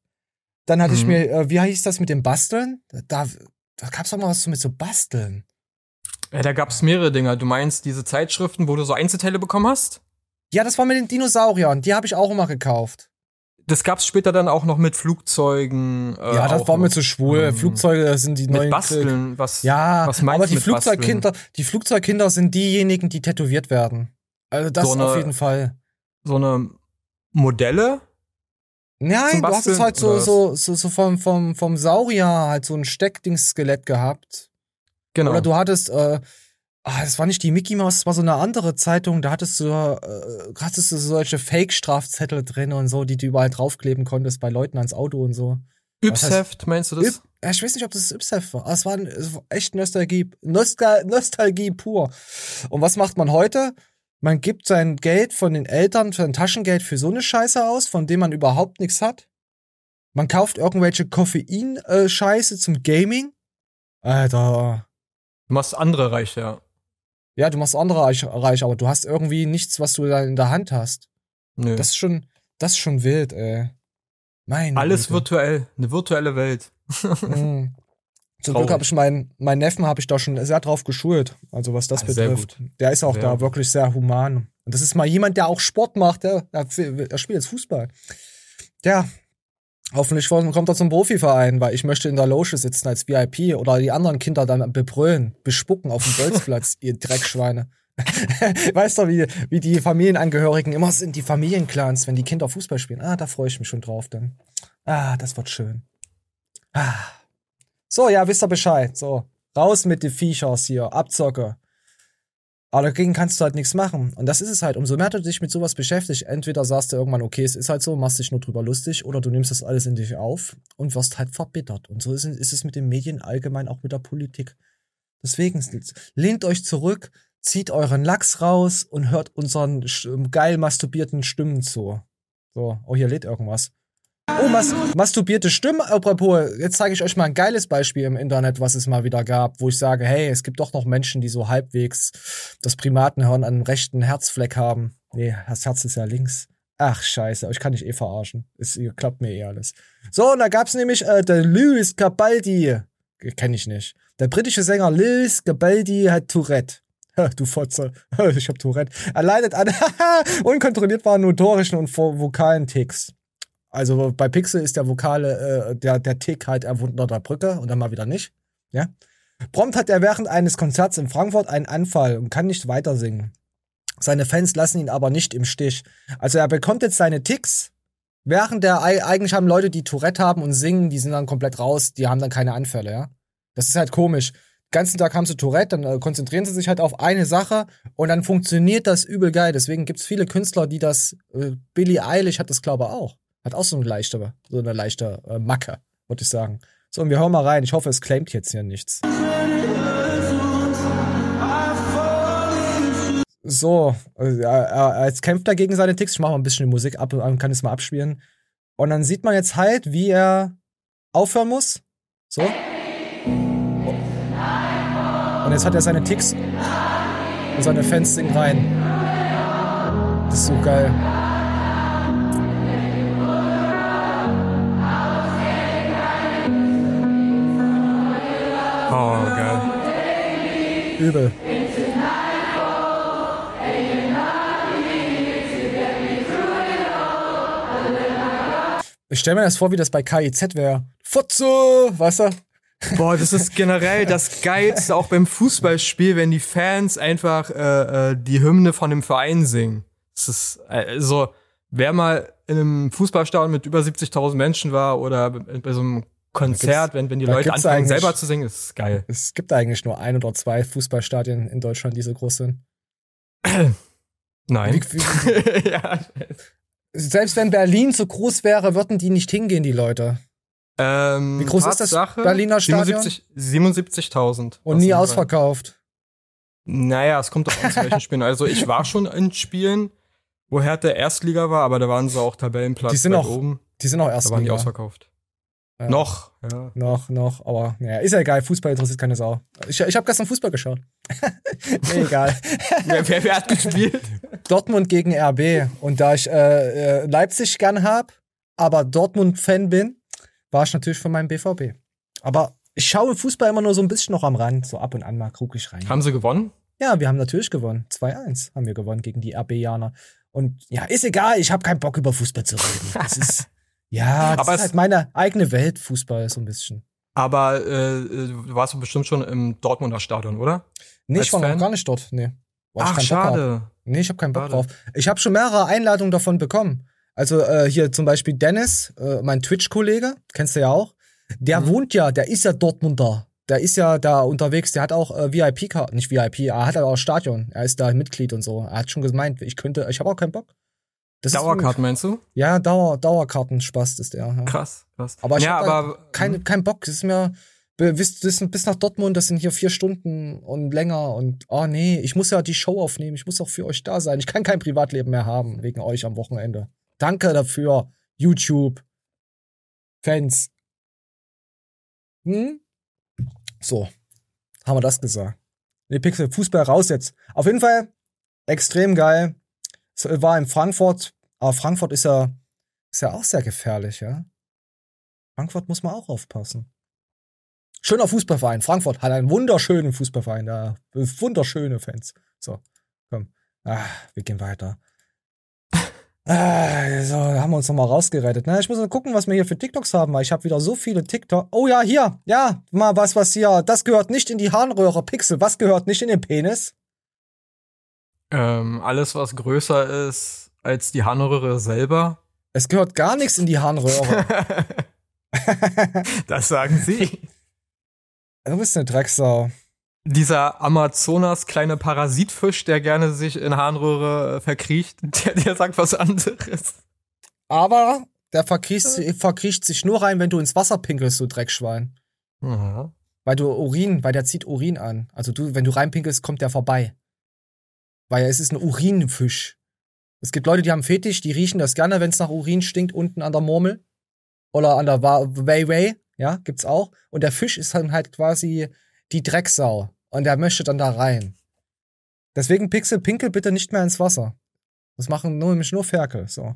Dann hatte ich Mhm. mir, äh, wie hieß das mit dem Basteln? Da, da gab's auch mal was mit so Basteln. Ja, da gab's mehrere Dinger. Du meinst diese Zeitschriften, wo du so Einzelteile bekommen hast? Ja, das war mit den Dinosauriern. Die habe ich auch immer gekauft. Das gab's später dann auch noch mit Flugzeugen. Äh, ja, das war mir zu schwul. Ähm, Flugzeuge sind die mit neuen. Basteln. Was, Ja, was meinst aber die Flugzeugkinder, die Flugzeugkinder sind diejenigen, die tätowiert werden. Also das So eine- auf jeden Fall. So eine Modelle? Nein, du hast es Basteln, halt so, so, so, so vom, vom, vom Saurier halt so ein Steckdingsskelett gehabt. Genau. Oder du hattest, äh, ah, das war nicht die Mickey Mouse, das war so eine andere Zeitung, da hattest du, äh, hattest du solche Fake-Strafzettel drin und so, die du überall draufkleben konntest bei Leuten ans Auto und so. Ypsheft, meinst du das? Ja, ich weiß nicht, ob das Ypsef war. aber Es war, echt Nostalgie, Nostal Nostalgie pur. Und was macht man heute? Man gibt sein Geld von den Eltern für ein Taschengeld für so eine Scheiße aus, von dem man überhaupt nichts hat. Man kauft irgendwelche Koffein-Scheiße zum Gaming. Alter. Du machst andere reich, ja. Ja, du machst andere reich, reich, aber du hast irgendwie nichts, was du da in der Hand hast. Nö. Das ist schon, das ist schon wild, ey. Mein Alles virtuell. Eine virtuelle Welt. Mhm. Zum Traurig. Glück habe ich meinen, meinen Neffen habe ich da schon sehr drauf geschult, also was das sehr betrifft. Der ist auch Sehr da gut. wirklich sehr human. Und das ist mal jemand, der auch Sport macht, der, der, der spielt jetzt Fußball. Ja, hoffentlich kommt er zum Profiverein, weil ich möchte in der Loge sitzen als VIP oder die anderen Kinder dann bebrüllen, bespucken auf dem Bolzplatz, ihr Dreckschweine. weißt du, wie, wie die Familienangehörigen immer sind, die Familienclans, wenn die Kinder Fußball spielen. Ah, da freue ich mich schon drauf dann. Ah, das wird schön. Ah. So, ja, wisst ihr Bescheid. So, raus mit den Viechers hier, Abzocke. Aber dagegen kannst du halt nichts machen. Und das ist es halt. Umso mehr du dich mit sowas beschäftigst, entweder sagst du irgendwann, okay, es ist halt so, machst dich nur drüber lustig, oder du nimmst das alles in dich auf und wirst halt verbittert. Und so ist, ist es mit den Medien allgemein auch mit der Politik. Deswegen, lehnt euch zurück, zieht euren Lachs raus und hört unseren geil masturbierten Stimmen zu. So, oh, hier lädt irgendwas. Oh, mas masturbierte Stimmen. Apropos, jetzt zeige ich euch mal ein geiles Beispiel im Internet, was es mal wieder gab, wo ich sage, hey, es gibt doch noch Menschen, die so halbwegs das Primatenhirn an dem rechten Herzfleck haben. Nee, das Herz ist ja links. Ach, scheiße, euch kann ich eh verarschen. Es klappt mir eh alles. So, und da gab's nämlich äh, der Lewis Capaldi. Kenne ich nicht. Der britische Sänger Lewis Capaldi hat Tourette. Du Fotze. Ich hab Tourette. Er leidet an unkontrollierbaren motorischen und vo- vokalen Ticks. Also bei Pixel ist der vokale, äh, der, der Tick halt erwunden unter der Brücke und dann mal wieder nicht. Ja. Prompt hat er während eines Konzerts in Frankfurt einen Anfall und kann nicht weiter singen. Seine Fans lassen ihn aber nicht im Stich. Also er bekommt jetzt seine Ticks, während der ei- eigentlich haben Leute, die Tourette haben und singen, die sind dann komplett raus, die haben dann keine Anfälle, ja. Das ist halt komisch. Den ganzen Tag haben sie Tourette, dann äh, konzentrieren sie sich halt auf eine Sache und dann funktioniert das übel geil. Deswegen gibt's viele Künstler, die das, äh, Billie Eilish hat das glaube ich auch. Hat auch so eine leichte, so eine leichte äh, Macke, würde ich sagen. So, und wir hören mal rein. Ich hoffe, es claimt jetzt hier nichts. So, äh, er jetzt kämpft er gegen seine Ticks. Ich mache mal ein bisschen die Musik ab und kann es mal abspielen. Und dann sieht man jetzt halt, wie er aufhören muss. So. Und jetzt hat er seine Ticks. Und seine Fans singen rein. Das ist so geil. Übel. Ich stelle mir das vor, wie das bei KIZ wäre. Fotze, weißt du? Boah, das ist generell das Geilste, auch beim Fußballspiel, wenn die Fans einfach äh, äh, die Hymne von dem Verein singen. Das ist, also, wer mal in einem Fußballstadion mit über 70.000 Menschen war oder bei so einem Konzert, wenn, wenn die Leute anfangen, selber zu singen, ist geil. Es gibt eigentlich nur ein oder zwei Fußballstadien in Deutschland, die so groß sind. Nein. Wie, wie, ja. selbst wenn Berlin so groß wäre, würden die nicht hingehen, die Leute. Ähm, Wie groß ist das Tatsache, Berliner Stadion? 77 77.000. Und Was nie ausverkauft. Naja, es kommt doch an zu welchen Spielen. Also ich war schon in Spielen, wo Hertha Erstliga war, aber da waren sie auch Tabellenplatz Die sind auch oben. Die sind auch Da waren die Erstliga. ausverkauft. Ja. Noch, ja. Noch, noch, aber naja, ist ja egal, Fußball interessiert keine Sau. Ich, ich habe gestern Fußball geschaut. nee, egal. wer, wer, wer hat gespielt? Dortmund gegen RB. Und da ich äh, äh, Leipzig gern hab, aber Dortmund-Fan bin, war ich natürlich für meinen BVB. Aber Ich schaue Fußball immer nur so ein bisschen noch am Rand, so ab und an mal gucke ich rein. Haben sie gewonnen? Ja, wir haben natürlich gewonnen. 2-1 haben wir gewonnen gegen die RB-Janer. Und ja, ist egal, ich habe keinen Bock über Fußball zu reden. Das ist, ja, das Aber ist halt meine eigene Welt, Fußball, so ein bisschen. Aber äh, du warst doch bestimmt schon im Dortmunder Stadion, oder? Nee, Als ich war noch gar nicht dort. Nee. Ich Ach, schade. Nee, ich habe keinen Bock Schade. drauf. Ich habe schon mehrere Einladungen davon bekommen. Also äh, hier zum Beispiel Dennis, äh, mein Twitch-Kollege, kennst du ja auch. Der Mhm. wohnt ja, der ist ja Dortmunder. Der ist ja da unterwegs, der hat auch äh, VIP-Karten, nicht VIP, er hat aber auch Stadion. Er ist da Mitglied und so. Er hat schon gemeint, ich könnte, ich habe auch keinen Bock. Das Dauerkarten meinst du? Ja, Dauer, Dauerkartenspaß ist der. Ja. Krass, krass. Aber ich ja, hab aber da kein, Bock. Das ist mir bis, bis, bis nach Dortmund, das sind hier vier Stunden und länger und oh nee, ich muss ja die Show aufnehmen. Ich muss auch für euch da sein. Ich kann kein Privatleben mehr haben wegen euch am Wochenende. Danke dafür, YouTube, Fans. Hm? So, haben wir das gesagt. Nee, Pixel, Fußball raus jetzt. Auf jeden Fall extrem geil. Es war in Frankfurt, aber Frankfurt ist ja, ist ja auch sehr gefährlich, ja. Frankfurt muss man auch aufpassen. Schöner Fußballverein. Frankfurt hat einen wunderschönen Fußballverein. Da wunderschöne Fans. So, komm. Ah, wir gehen weiter. Ah, so, da haben wir uns nochmal rausgerettet. Ne? Ich muss mal gucken, was wir hier für TikToks haben, weil ich habe wieder so viele TikTok. Oh ja, hier. Ja, mal was, was hier. Das gehört nicht in die Harnröhre. Pixel, was gehört nicht in den Penis? Ähm, alles, was größer ist als die Harnröhre selber. Es gehört gar nichts in die Harnröhre. Das sagen sie. du bist eine Drecksau. Dieser Amazonas kleine Parasitfisch, der gerne sich in Harnröhre äh, verkriecht, der, der sagt was anderes. Aber der verkriecht, verkriecht sich nur rein, wenn du ins Wasser pinkelst, du Dreckschwein. Mhm. Weil du Urin, weil der zieht Urin an. Also du, wenn du reinpinkelst, kommt der vorbei. Weil es ist ein Urinfisch. Es gibt Leute, die haben Fetisch, die riechen das gerne, wenn es nach Urin stinkt, unten an der Murmel. Oder an der Way, ja, gibt's auch. Und der Fisch ist dann halt quasi die Drecksau. Und der möchte dann da rein. Deswegen Pixel, pinkel bitte nicht mehr ins Wasser. Das machen nur, nämlich nur Ferkel, so.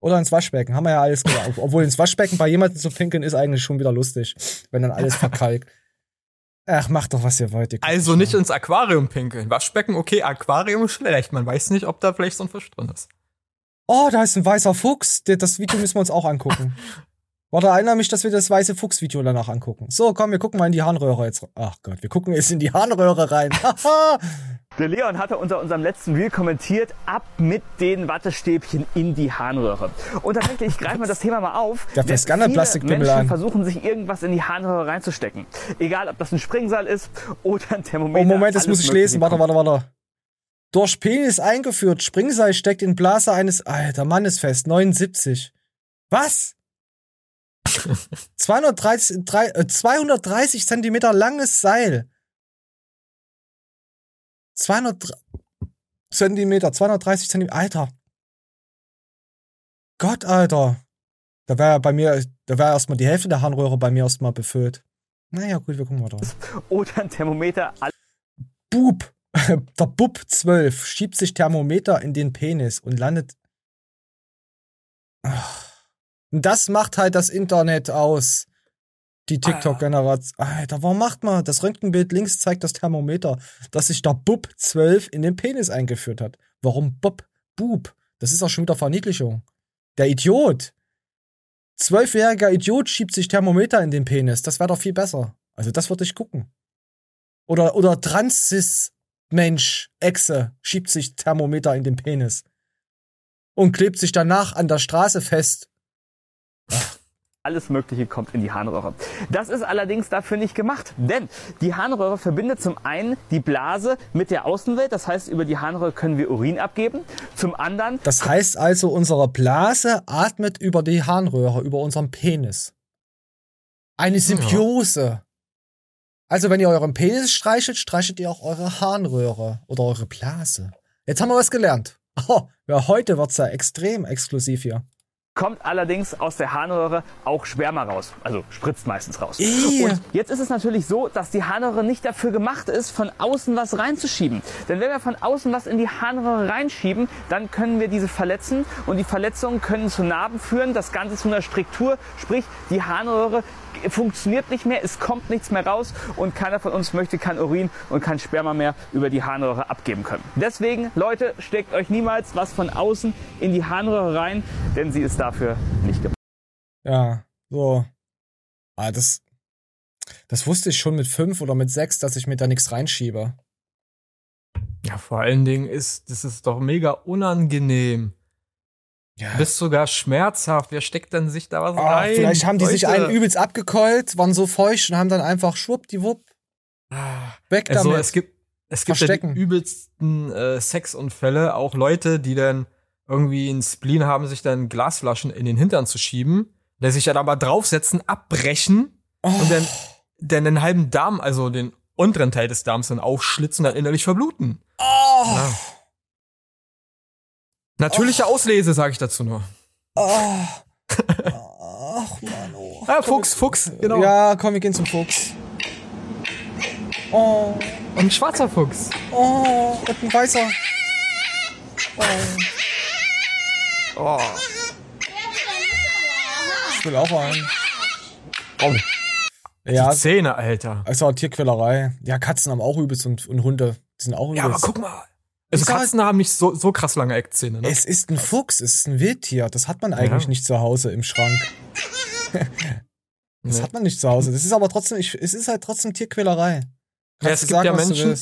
Oder ins Waschbecken, haben wir ja alles gemacht. Obwohl ins Waschbecken bei jemandem zu pinkeln ist eigentlich schon wieder lustig, wenn dann alles verkalkt. Ach, macht doch, was ihr wollt. Ihr Also nicht ins Aquarium pinkeln. Waschbecken, okay, Aquarium schlecht. Man weiß nicht, ob da vielleicht so ein Fisch drin ist. Oh, da ist ein weißer Fuchs. Das Video müssen wir uns auch angucken. Warte, erinnere mich, dass wir das weiße Fuchs-Video danach angucken. So, komm, wir gucken mal in die Harnröhre jetzt. Ach Gott, wir gucken jetzt in die Harnröhre rein. Der Leon hatte unter unserem letzten Reel kommentiert, ab mit den Wattestäbchen in die Harnröhre. Und tatsächlich, ich greife mal das Thema mal auf. Der fasst gerne viele Menschen an. versuchen sich irgendwas in die Harnröhre reinzustecken. Egal, ob das ein Springseil ist oder ein Thermometer. oh, Moment, das muss ich lesen. Warte, warte, warte. Durch Penis eingeführt. Springseil steckt in Blase eines. Alter, Mann ist fest. 79. Was? 230, drei, äh, 230 Zentimeter langes Seil. 200 Zentimeter, 230 Zentimeter. Alter. Gott, Alter. Da wäre bei mir, da wäre erstmal die Hälfte der Harnröhre bei mir erstmal befüllt. Naja, gut, wir gucken mal drauf. Oder ein Thermometer. Bub. Der Bub 12 schiebt sich Thermometer in den Penis und landet. Ach. Und Das macht halt das Internet aus. Die TikTok-Generation. Alter, warum macht man? Das Röntgenbild links zeigt das Thermometer, dass sich der Bub 12 in den Penis eingeführt hat. Warum Bub? Bub. Das ist auch schon wieder Verniedlichung. Der Idiot. Zwölfjähriger Idiot schiebt sich Thermometer in den Penis. Das wäre doch viel besser. Also das würde ich gucken. Oder, oder Transis Mensch, Echse, schiebt sich Thermometer in den Penis. Und klebt sich danach an der Straße fest. Alles Mögliche kommt in die Harnröhre. Das ist allerdings dafür nicht gemacht, denn die Harnröhre verbindet zum einen die Blase mit der Außenwelt, das heißt, über die Harnröhre können wir Urin abgeben. Zum anderen Das heißt also, unsere Blase atmet über die Harnröhre, über unseren Penis. Eine Symbiose. Also, wenn ihr euren Penis streichelt, streichelt ihr auch eure Harnröhre oder eure Blase. Jetzt haben wir was gelernt. Oh, ja, heute wird's ja extrem exklusiv hier. Kommt allerdings aus der Harnröhre auch Sperma raus. Also spritzt meistens raus. Ih. Und jetzt ist es natürlich so, dass die Harnröhre nicht dafür gemacht ist, von außen was reinzuschieben. Denn wenn wir von außen was in die Harnröhre reinschieben, dann können wir diese verletzen und die Verletzungen können zu Narben führen, das Ganze zu einer Striktur, sprich die Harnröhre funktioniert nicht mehr, es kommt nichts mehr raus und keiner von uns möchte kein Urin und kein Sperma mehr über die Harnröhre abgeben können. Deswegen, Leute, steckt euch niemals was von außen in die Harnröhre rein, denn sie ist dafür nicht gemacht. Ja, so. Ah, das, das wusste ich schon mit fünf oder mit sechs, dass ich mir da nichts reinschiebe. Ja, vor allen Dingen ist, das ist doch mega unangenehm. Ja. Bist sogar schmerzhaft. Wer steckt denn sich da was Ah, rein? vielleicht haben die sich Leute. einen übelst abgekeult, waren so feucht und haben dann einfach schwuppdiwupp. Weg Also damit. es gibt, es gibt ja die übelsten äh, Sexunfälle, auch Leute, die dann irgendwie einen Spleen haben, sich dann Glasflaschen in den Hintern zu schieben, der sich dann aber draufsetzen, abbrechen und dann, dann den halben Darm, also den unteren Teil des Darms dann aufschlitzen und dann innerlich verbluten. Oh, Ja. Natürliche Auslese, sage ich dazu nur. oh. Ach, Mann, oh. Ah, Fuchs, Fuchs, genau. Ja, komm, wir gehen zum Fuchs. Oh, Und ein schwarzer Fuchs. oh, und ein weißer. Oh. Oh. Ich will auch einen. Oh. Ja, Die Zähne, Alter. also Tierquälerei. Ja, Katzen haben auch übelst und, und Hunde. Die sind auch übelst. Ja, aber guck mal. Also Katzen haben nicht so, so krass lange Eckzähne, ne? Es ist ein Fuchs, es ist ein Wildtier. Das hat man eigentlich Ja. nicht zu Hause im Schrank. Das Nee. hat man nicht zu Hause. Das ist aber trotzdem, ich, es ist halt trotzdem Tierquälerei. Ja, es gibt sagen, ja Menschen,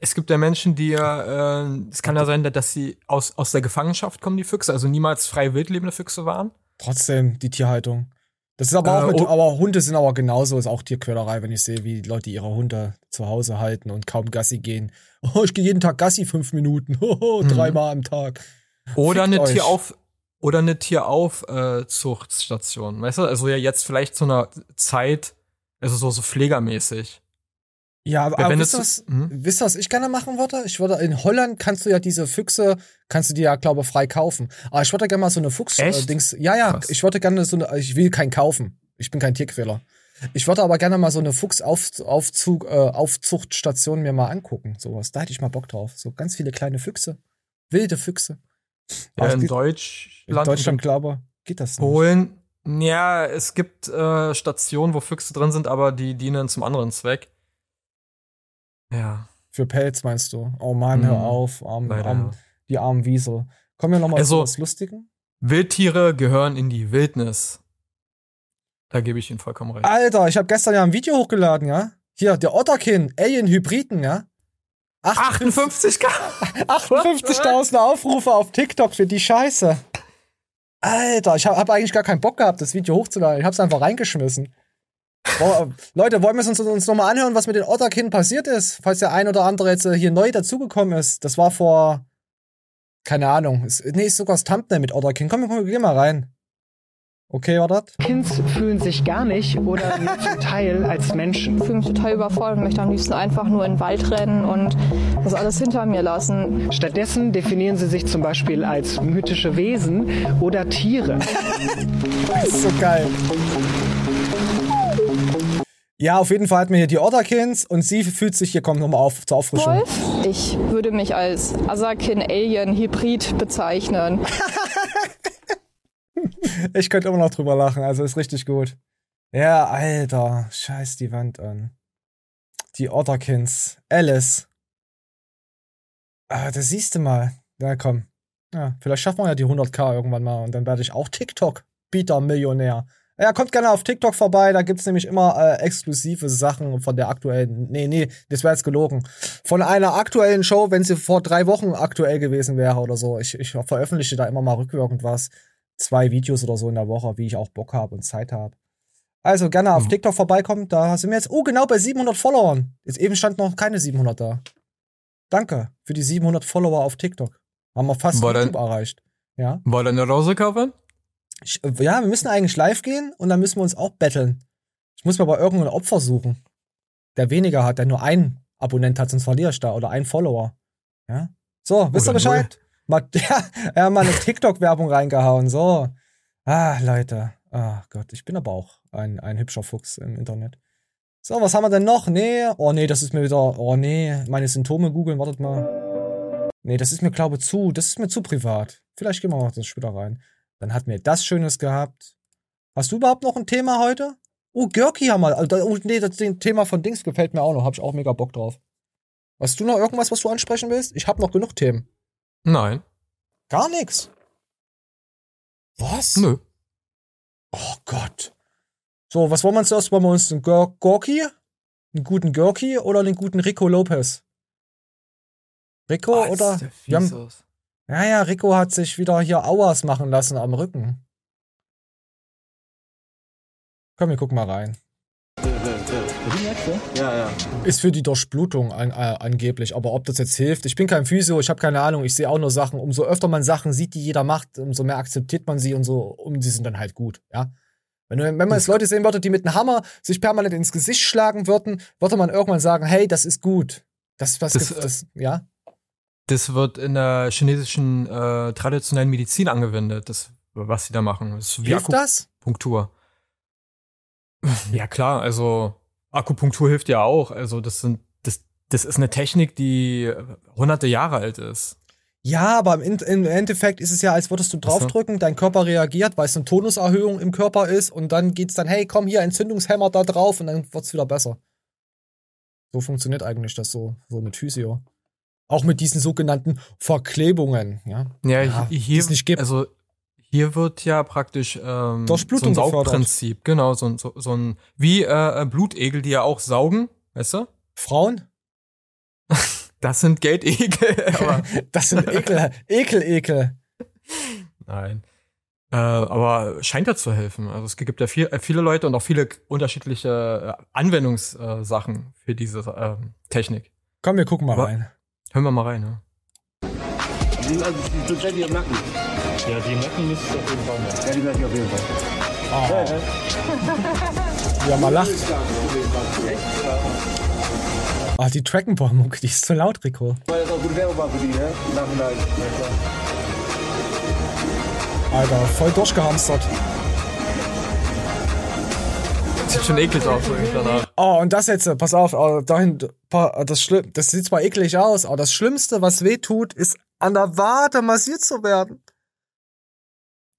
es gibt ja Menschen, die ja, äh, es kann ja sein, dass sie aus, aus der Gefangenschaft kommen, die Füchse, also niemals frei wild lebende Füchse waren. Trotzdem die Tierhaltung. Das ist aber Äh, auch mit, oh. aber Hunde sind aber genauso, ist auch Tierquälerei, wenn ich sehe, wie die Leute ihre Hunde zu Hause halten und kaum Gassi gehen. Oh, ich gehe jeden Tag Gassi fünf Minuten. Oh, Mhm. dreimal am Tag. Oder Fickt eine euch. Tierauf, oder eine Tieraufzuchtstation. Weißt du, also ja jetzt vielleicht zu einer Zeit, also so, so pflegermäßig. Ja, aber, aber wisst ihr, du was, zu- hm? wisst ihr, was ich gerne machen würde? Ich würde, in Holland kannst du ja diese Füchse, kannst du die ja, glaube ich, frei kaufen. Aber ich würde gerne mal so eine Fuchs, äh, ja, ja, Krass. ich würde gerne so eine, ich will keinen kaufen. Ich bin kein Tierquäler. Ich würde aber gerne mal so eine Fuchsaufzug, äh, Aufzuchtstation mir mal angucken. Sowas. Da hätte ich mal Bock drauf. So ganz viele kleine Füchse. Wilde Füchse. Ja, in geht- Deutschland, in Deutschland, glaube ich, geht das nicht. Polen. Ja, es gibt äh, Stationen, wo Füchse drin sind, aber die dienen zum anderen Zweck. Ja. Für Pelz meinst du? Oh Mann, Mhm. hör auf. Arm, Leider, arm, ja. die armen Wiesel. Kommen wir nochmal Also- zu was Lustigen? Wildtiere gehören in die Wildnis. Da gebe ich Ihnen vollkommen recht. Alter, ich habe gestern ja ein Video hochgeladen, ja? Hier, der Otterkin, Alien-Hybriden, ja? 58k! 58.000 Aufrufe auf TikTok für die Scheiße. Alter, ich habe hab eigentlich gar keinen Bock gehabt, das Video hochzuladen. Ich hab's einfach reingeschmissen. Leute, wollen wir uns, uns nochmal anhören, was mit den Otterkin passiert ist? Falls der ein oder andere jetzt äh, hier neu dazugekommen ist. Das war vor, keine Ahnung. Ist, nee, ist sogar das Thumbnail mit Otterkin. Komm, komm, geh mal rein. Okay, wartet. Kids fühlen sich gar nicht oder nur zum Teil als Menschen. Ich fühle mich total überfordert und möchte am liebsten einfach nur in den Wald rennen und das alles hinter mir lassen. Stattdessen definieren sie sich zum Beispiel als mythische Wesen oder Tiere. Das ist so geil. Ja, auf jeden Fall hat mir hier die Otterkins und sie fühlt sich hier, kommt nochmal auf zur Auffrischung. Wolf? Ich würde mich als Asakin Alien Hybrid bezeichnen. Ich könnte immer noch drüber lachen, also ist richtig gut. Ja, Alter, scheiß die Wand an. Die Otterkins. Alice. Ah, das siehst du mal. Na komm. Ja, vielleicht schaffen wir ja die 100k irgendwann mal und dann werde ich auch TikTok-Bieter-Millionär. Ja, kommt gerne auf TikTok vorbei, da gibt's nämlich immer äh, exklusive Sachen von der aktuellen. Nee, nee, das wäre jetzt gelogen. Von einer aktuellen Show, wenn sie vor drei Wochen aktuell gewesen wäre oder so. Ich, ich veröffentliche da immer mal rückwirkend was. Zwei Videos oder so in der Woche, wie ich auch Bock habe und Zeit habe. Also gerne auf TikTok vorbeikommen, da sind wir jetzt, oh genau, bei 700 Followern. Jetzt eben stand noch keine 700 da. Danke für die 700 Follower auf TikTok. Haben wir fast War YouTube erreicht. Ja. Wollen wir eine Rose kaufen? Ich, ja, wir müssen eigentlich live gehen und dann müssen wir uns auch betteln. Ich muss mir aber irgendein Opfer suchen, der weniger hat, der nur einen Abonnent hat, sonst verliere ich da oder einen Follower. Ja. So, wisst ihr Bescheid? Mal, ja, ja, mal eine TikTok-Werbung reingehauen. So. Ah, Leute. Ah Gott, ich bin aber auch ein, ein hübscher Fuchs im Internet. So, was haben wir denn noch? Nee, oh nee, das ist mir wieder, oh nee, meine Symptome googeln, wartet mal. Nee, das ist mir, glaube zu, das ist mir zu privat. Vielleicht gehen wir noch das später rein. Dann hat mir das Schönes gehabt. Hast du überhaupt noch ein Thema heute? Oh, Görki haben wir. Also, oh, nee, das Thema von Dings gefällt mir auch noch. Hab ich auch mega Bock drauf. Hast du noch irgendwas, was du ansprechen willst? Ich hab noch genug Themen. Nein. Gar nichts. Was? Nö. Oh Gott. So, was wollen wir zuerst? Wollen wir uns einen Gor Gorki? Einen guten Gorki oder einen guten Rico Lopez? Rico Oh, oder? sieht der Wir haben, aus. Ja, ja, Rico hat sich wieder hier Auers machen lassen am Rücken. Komm, wir gucken mal rein. Ja, ja. Ist für die Durchblutung an, äh, angeblich. Aber ob das jetzt hilft, ich bin kein Physio, ich habe keine Ahnung. Ich sehe auch nur Sachen. Umso öfter man Sachen sieht, die jeder macht, umso mehr akzeptiert man sie und so. Und sie sind dann halt gut, ja. Wenn, wenn man jetzt Leute sehen würde, die mit einem Hammer sich permanent ins Gesicht schlagen würden, würde man irgendwann sagen, hey, das ist gut. Das, was Das, das, äh, das, ja. Das wird in der chinesischen äh, traditionellen Medizin angewendet, das, was sie da machen. Das Hilft das? Akupunktur. Ja, klar, also Akupunktur hilft ja auch. Also, das sind, das, das ist eine Technik, die hunderte Jahre alt ist. Ja, aber im, im Endeffekt ist es ja, als würdest du draufdrücken, dein Körper reagiert, weil es eine Tonuserhöhung im Körper ist und dann geht's dann, hey, komm hier, Entzündungshemmer da drauf und dann wird's wieder besser. So funktioniert eigentlich das so, so mit Physio. Auch mit diesen sogenannten Verklebungen, ja. Ja, die hier, nicht gibt. also hier wird ja praktisch ähm, Durchblutung so ein. Saugprinzip, genau, so, ein- so, so ein, wie äh, Blutegel, die ja auch saugen, weißt du? Frauen? Das sind Geldegel, aber Das sind Ekel, Ekel, Ekel. Nein. Äh, aber scheint ja zu helfen. Also es gibt ja viel, äh, viele Leute und auch viele unterschiedliche äh, Anwendungssachen für diese ähm, Technik. Komm, wir gucken mal Aber- rein. Hören wir mal rein, ne? Die sind also die die im Nacken. Ja, die Nacken müsste es auf jeden Fall machen. Ja, die merke ich auf jeden Fall. Oh. Wie er mal lacht. Ah, die Trackenball-Mucke, die ist zu laut, Rico. Weil das auch gut Werbung war für die, ne? Im Nachhinein. Ja. Alter, voll durchgehamstert. Sieht schon eklig aus danach. Oh, und das jetzt, äh, pass auf, äh, dahin, das, Schlimm, das sieht zwar eklig aus, aber das Schlimmste, was weh tut, ist an der Wade massiert zu werden.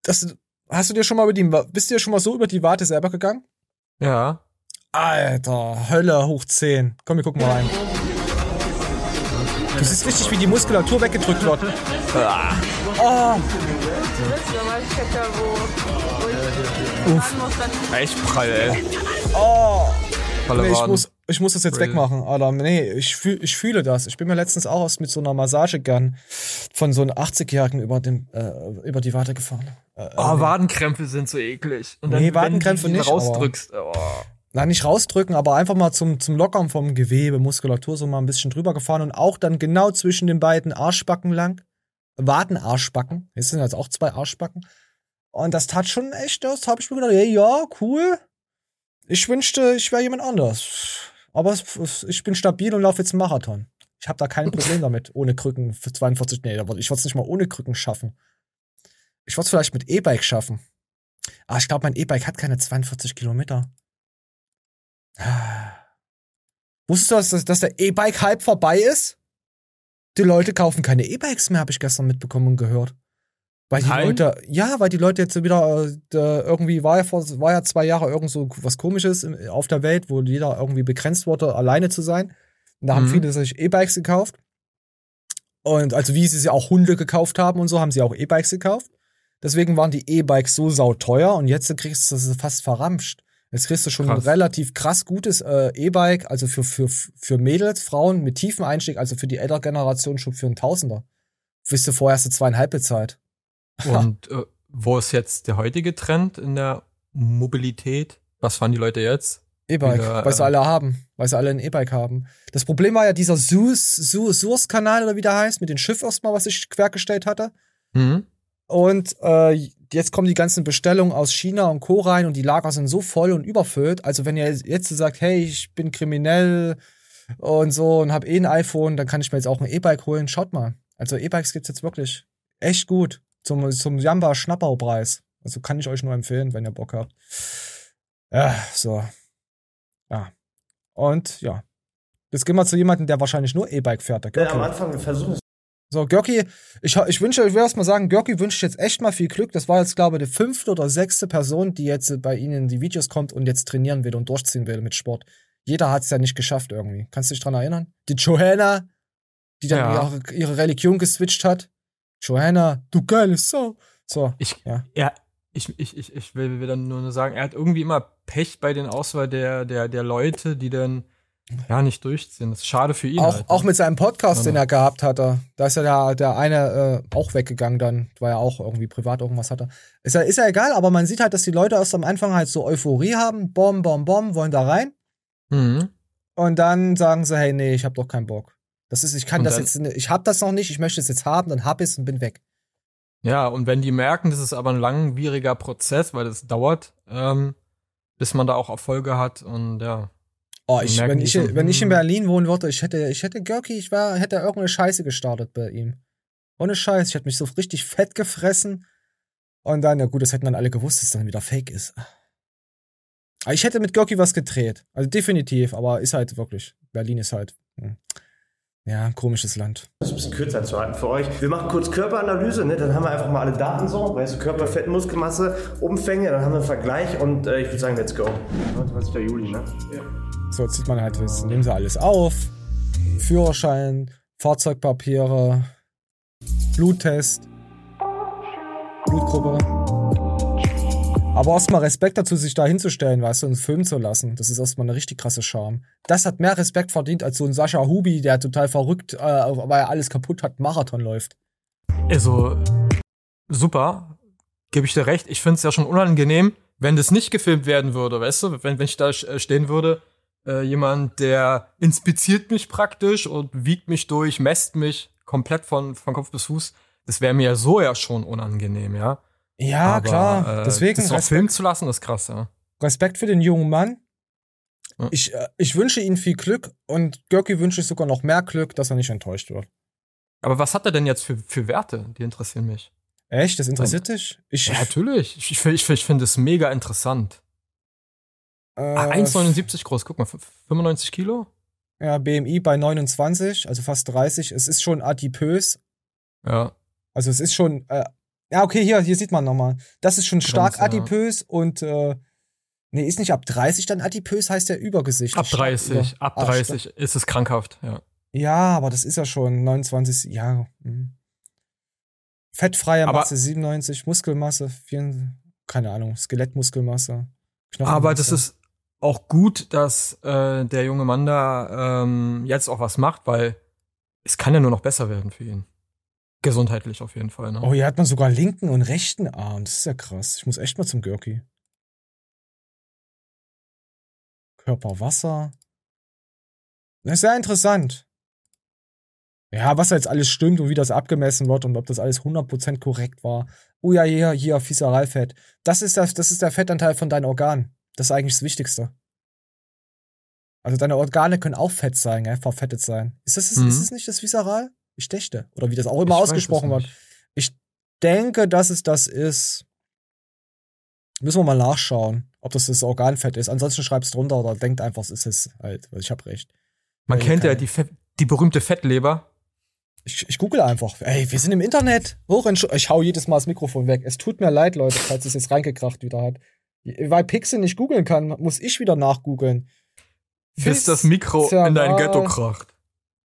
Das, hast du dir schon mal über die, bist du dir schon mal so über die Wade selber gegangen? Ja. Alter, Hölle hoch 10. Komm, wir gucken mal rein. Du siehst richtig, wie die Muskulatur weggedrückt wird. Ah. Oh, Uff. Echt prall, ey. oh. Nee, ich muss, ich muss das jetzt Crazy. wegmachen, Alter. Nee, ich, fühl, ich fühle das. Ich bin mir letztens auch erst mit so einer Massagegun von so einem 80-Jährigen über, dem, äh, über die Wade gefahren. Äh, Oh, nee. Wadenkrämpfe sind so eklig. Und Nee, Wadenkrämpfe wenn du nicht, aber- rausdrückst. Oh. Nein, nicht rausdrücken, aber einfach mal zum, zum Lockern vom Gewebe, Muskulatur so mal ein bisschen drüber gefahren und auch dann genau zwischen den beiden Arschbacken lang. Wadenarschbacken. Es sind jetzt auch zwei Arschbacken. Und das tat schon echt, das habe ich mir gedacht, hey, ja, cool. Ich wünschte, ich wäre jemand anders. Aber ich bin stabil und laufe jetzt einen Marathon. Ich habe da kein Problem damit, ohne Krücken für 42, nee, ich würde es nicht mal ohne Krücken schaffen. Ich es vielleicht mit E-Bike schaffen. Aber ich glaube, mein E-Bike hat keine 42 Kilometer. Wusstest du, dass, dass- dass der E-Bike-Hype vorbei ist? Die Leute kaufen keine E-Bikes mehr, habe ich gestern mitbekommen und gehört. Weil die Nein? Leute, ja, weil die Leute jetzt wieder, äh, irgendwie war ja vor, war ja zwei Jahre irgend so was komisches auf der Welt, wo jeder irgendwie begrenzt wurde, alleine zu sein. Und da haben Mhm. viele sich E-Bikes gekauft. Und also wie sie sie auch Hunde gekauft haben und so, haben sie auch E-Bikes gekauft. Deswegen waren die E-Bikes so sauteuer und jetzt kriegst du sie fast verramscht. Jetzt kriegst du schon Krass. ein relativ krass gutes äh, E-Bike, also für, für, für Mädels, Frauen mit tiefem Einstieg, also für die ältere Generation schon für einen Tausender. Wisst du, vorher du zweieinhalb bezahlt. Und äh, wo ist jetzt der heutige Trend in der Mobilität? Was fahren die Leute jetzt? E-Bike, weil sie äh, alle haben, weil sie alle ein E-Bike haben. Das Problem war ja dieser Suez, Suez, Suez-Kanal oder wie der heißt, mit dem Schiff erstmal, was ich quergestellt hatte. Mhm. Und äh, jetzt kommen die ganzen Bestellungen aus China und Co. rein und die Lager sind so voll und überfüllt. Also wenn ihr jetzt sagt, hey, ich bin kriminell und so und hab eh ein iPhone, dann kann ich mir jetzt auch ein E-Bike holen. Schaut mal. Also E-Bikes gibt's jetzt wirklich echt gut. Zum, zum Jamba-Schnapperpreis. Also kann ich euch nur empfehlen, wenn ihr Bock habt. Ja, so. Ja. Und ja. Jetzt gehen wir zu jemandem, der wahrscheinlich nur E-Bike fährt. Der Ja, am Anfang versuchen. So, Görki, ich, ich wünsche, ich will erst mal sagen, Görki wünscht jetzt echt mal viel Glück. Das war jetzt, glaube ich, die fünfte oder sechste Person, die jetzt bei Ihnen in die Videos kommt und jetzt trainieren will und durchziehen will mit Sport. Jeder hat es ja nicht geschafft irgendwie. Kannst du dich dran erinnern? Die Johanna, die dann Ja. ihre, ihre Religion geswitcht hat. Johanna, du geile Sau. So, Ich, ja. ja, ich, ich, ich, ich will, will dann nur sagen, er hat irgendwie immer Pech bei den Auswahl der, der, der Leute, die dann ja nicht durchziehen. Das ist schade für ihn. Auch, halt, auch mit seinem Podcast, Ja, den er gehabt hatte. Da ist ja der, der eine äh, auch weggegangen dann, weil er auch irgendwie privat irgendwas hatte. Ist ja, ist ja egal, aber man sieht halt, dass die Leute erst am Anfang halt so Euphorie haben, bom, bom, bom, wollen da rein. Mhm. Und dann sagen sie, hey, nee, ich hab doch keinen Bock. Das ist, ich kann Und das jetzt, ich hab das noch nicht, ich möchte es jetzt haben, dann hab ich's und bin weg. Ja, und wenn die merken, das ist aber ein langwieriger Prozess, weil das dauert, ähm, bis man da auch Erfolge hat und ja. Oh, ich, wenn ich, so, wenn ich in hm, Berlin wohnen würde, ich hätte, ich hätte Görki, ich war, hätte irgendeine Scheiße gestartet bei ihm. Ohne Scheiß, ich hätte mich so richtig fett gefressen. Und dann, ja gut, das hätten dann alle gewusst, dass es dann wieder fake ist. Aber ich hätte mit Görki was gedreht. Also definitiv, aber ist halt wirklich, Berlin ist halt, hm, ja, ein komisches Land. Das ist ein bisschen kürzer zu halten für euch. Wir machen kurz Körperanalyse, ne? dann haben wir einfach mal alle Daten so, weißt du, Körper, Fett, Muskelmasse, Umfänge, dann haben wir einen Vergleich und äh, ich würde sagen, let's go. 29. Juli, ne? Ja. So, jetzt sieht man halt, das nehmen sie alles auf. Führerschein, Fahrzeugpapiere, Bluttest, Blutgruppe. Aber erstmal Respekt dazu, sich da hinzustellen, weißt du, und filmen zu lassen. Das ist erstmal eine richtig krasse Charme. Das hat mehr Respekt verdient als so ein Sascha Hubi, der total verrückt, äh, weil er alles kaputt hat, Marathon läuft. Also, super, gebe ich dir recht. Ich finde es ja schon unangenehm, wenn das nicht gefilmt werden würde, weißt du? Wenn, wenn ich da äh, stehen würde, äh, jemand, der inspiziert mich praktisch und wiegt mich durch, messt mich komplett von, von Kopf bis Fuß. Das wäre mir ja so ja schon unangenehm, ja. Ja, Aber, klar. Äh, Deswegen das Respekt, filmen zu lassen, ist krass, ja. Respekt für den jungen Mann. Ja. Ich, äh, ich wünsche ihm viel Glück und Görki wünsche ich sogar noch mehr Glück, dass er nicht enttäuscht wird. Aber was hat er denn jetzt für, für Werte? Die interessieren mich. Echt? Das interessiert dich? Ich, Ja, natürlich. Ich, ich, ich, ich finde es mega interessant. äh, Ah, 1,79 groß, guck mal, 95 Kilo? Ja, BMI bei 29, also fast 30. Es ist schon adipös. Ja. Also es ist schon, äh, ja, okay, hier, hier sieht man nochmal. Das ist schon stark Grenze, ja. adipös und, äh, nee, ist nicht ab 30 dann adipös, heißt der Übergesicht. Ab Stark 30, über- ab Ah, 30 ist es krankhaft, ja. Ja, aber das ist ja schon 29, ja. hm. Fettfreie Aber- Masse 97, Muskelmasse 4, keine Ahnung, Skelettmuskelmasse. Knochenmasse. Aber das ist auch gut, dass äh, der junge Mann da ähm, jetzt auch was macht, weil es kann ja nur noch besser werden für ihn. Gesundheitlich auf jeden Fall, ne? Oh, hier hat man sogar linken und rechten Arm. Das ist ja krass. Ich muss echt mal zum Görki. Körperwasser. Das ist sehr interessant. Ja, was da jetzt alles stimmt und wie das abgemessen wird und ob das alles 100% korrekt war. Oh ja, hier, hier, Visceralfett. Das ist, das, das ist der Fettanteil von deinen Organen. Das ist eigentlich das Wichtigste. Also deine Organe können auch fett sein, gell? verfettet sein. Ist das, Mhm. ist das nicht das Visceral? Ich dächte. Oder wie das auch immer Ich ausgesprochen wird. Ich denke, dass es das ist. Müssen wir mal nachschauen, ob das das Organfett ist. Ansonsten schreib's drunter oder denkt einfach, es ist es halt. Weil ich habe recht. Man Weil kennt ja die, Fett, die berühmte Fettleber. Ich, ich google einfach. Ey, wir sind im Internet. Hoch ich hau jedes Mal das Mikrofon weg. Es tut mir leid, Leute, falls es jetzt reingekracht wieder hat. Weil Pixel nicht googeln kann, muss ich wieder nachgoogeln. Bis das Mikro in dein Ghetto kracht.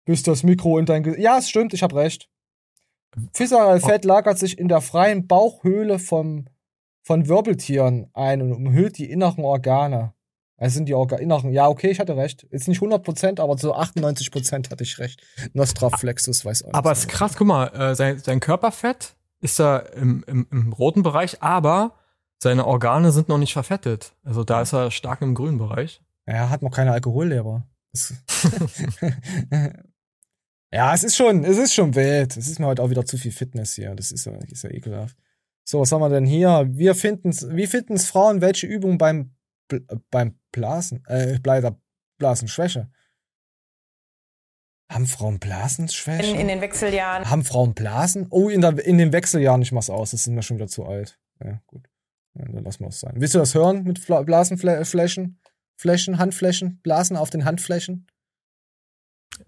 Bis das Mikro in dein Ge Ja, es stimmt, ich habe recht. Visceralfett lagert sich in der freien Bauchhöhle vom, von Wirbeltieren ein und umhüllt die inneren Organe. Also sind die Orga inneren. Ja, okay, ich hatte recht. Jetzt nicht 100%, aber zu 98% hatte ich recht. Nostraflexus weiß auch Aber es ist krass, guck mal, äh, sein, sein Körperfett ist da im, im, im roten Bereich, aber seine Organe sind noch nicht verfettet. Also da ist er stark im grünen Bereich. Er hat noch keine Alkoholleber. Ja, es ist schon, es ist schon wild. Es ist mir heute auch wieder zu viel Fitness hier. Das ist ja, ist ja ekelhaft. So, was haben wir denn hier? Wir finden's, wie finden's Frauen welche Übung beim, Bl- äh, beim Blasen, äh, bei der Blasenschwäche? Haben Frauen Blasenschwäche? In, in den Wechseljahren. Haben Frauen Blasen? Oh, in, der, in den Wechseljahren, ich mach's aus, das sind wir schon wieder zu alt. Ja, gut. Ja, dann lassen wir es sein. Willst du das hören mit Fla Blasenflächen? Flächen, Handflächen, Blasen auf den Handflächen?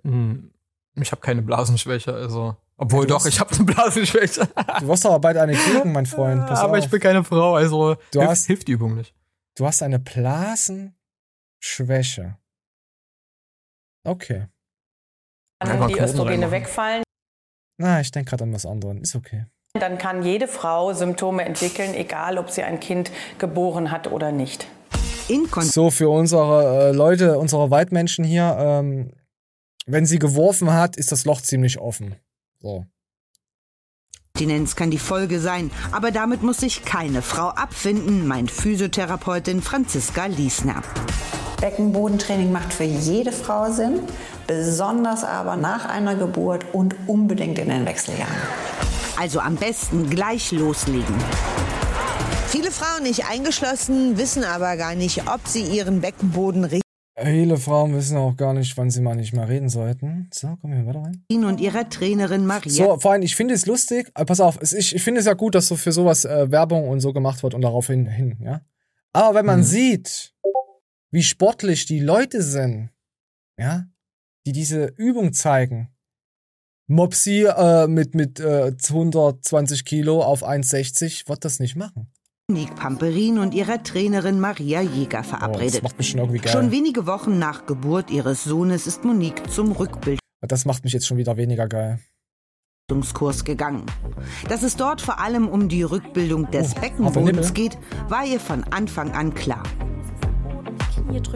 Hm, Ich habe keine Blasenschwäche, also. Obwohl Ja, doch, hast- ich habe eine Blasenschwäche. Du wirst aber bald eine kriegen, mein Freund. Pass aber auf. ich bin keine Frau, also Du hilft, hast- hilft die Übung nicht. Du hast eine Blasenschwäche. Okay. Dann die Östrogene wegfallen, Na, ich denke gerade an was anderes. Ist okay. dann kann jede Frau Symptome entwickeln, egal ob sie ein Kind geboren hat oder nicht. So, für unsere äh, Leute, unsere Weitmenschen hier, ähm, wenn sie geworfen hat, ist das Loch ziemlich offen. So. Abstinenz kann die Folge sein, aber damit muss sich keine Frau abfinden, meint Physiotherapeutin Franziska Liesner. Beckenbodentraining macht für jede Frau Sinn, besonders aber nach einer Geburt und unbedingt in den Wechseljahren. Also am besten gleich loslegen. Viele Frauen nicht eingeschlossen, wissen aber gar nicht, ob sie ihren Beckenboden richtig Viele Frauen wissen auch gar nicht, wann sie mal nicht mehr reden sollten. So, komm hier, warte rein. und ihrer Trainerin Maria. So, vor allem, ich finde es lustig, äh, pass auf, ich, ich finde es ja gut, dass so für sowas äh, Werbung und so gemacht wird und darauf hin, hin ja. Aber wenn man sieht, wie sportlich die Leute sind, ja, die diese Übung zeigen, Mopsi äh, mit, mit äh, 120 Kilo auf 1,60 wird das nicht machen. Monique Pamperin und ihrer Trainerin Maria Jäger Oh, verabredet. das macht mich schon irgendwie geil. Schon wenige Wochen nach Geburt ihres Sohnes ist Monique zum Rückbildungskurs Das macht mich jetzt schon wieder weniger geil. gegangen. Dass es dort vor allem um die Rückbildung des Oh, Beckenbodens geht, war ihr von Anfang an klar.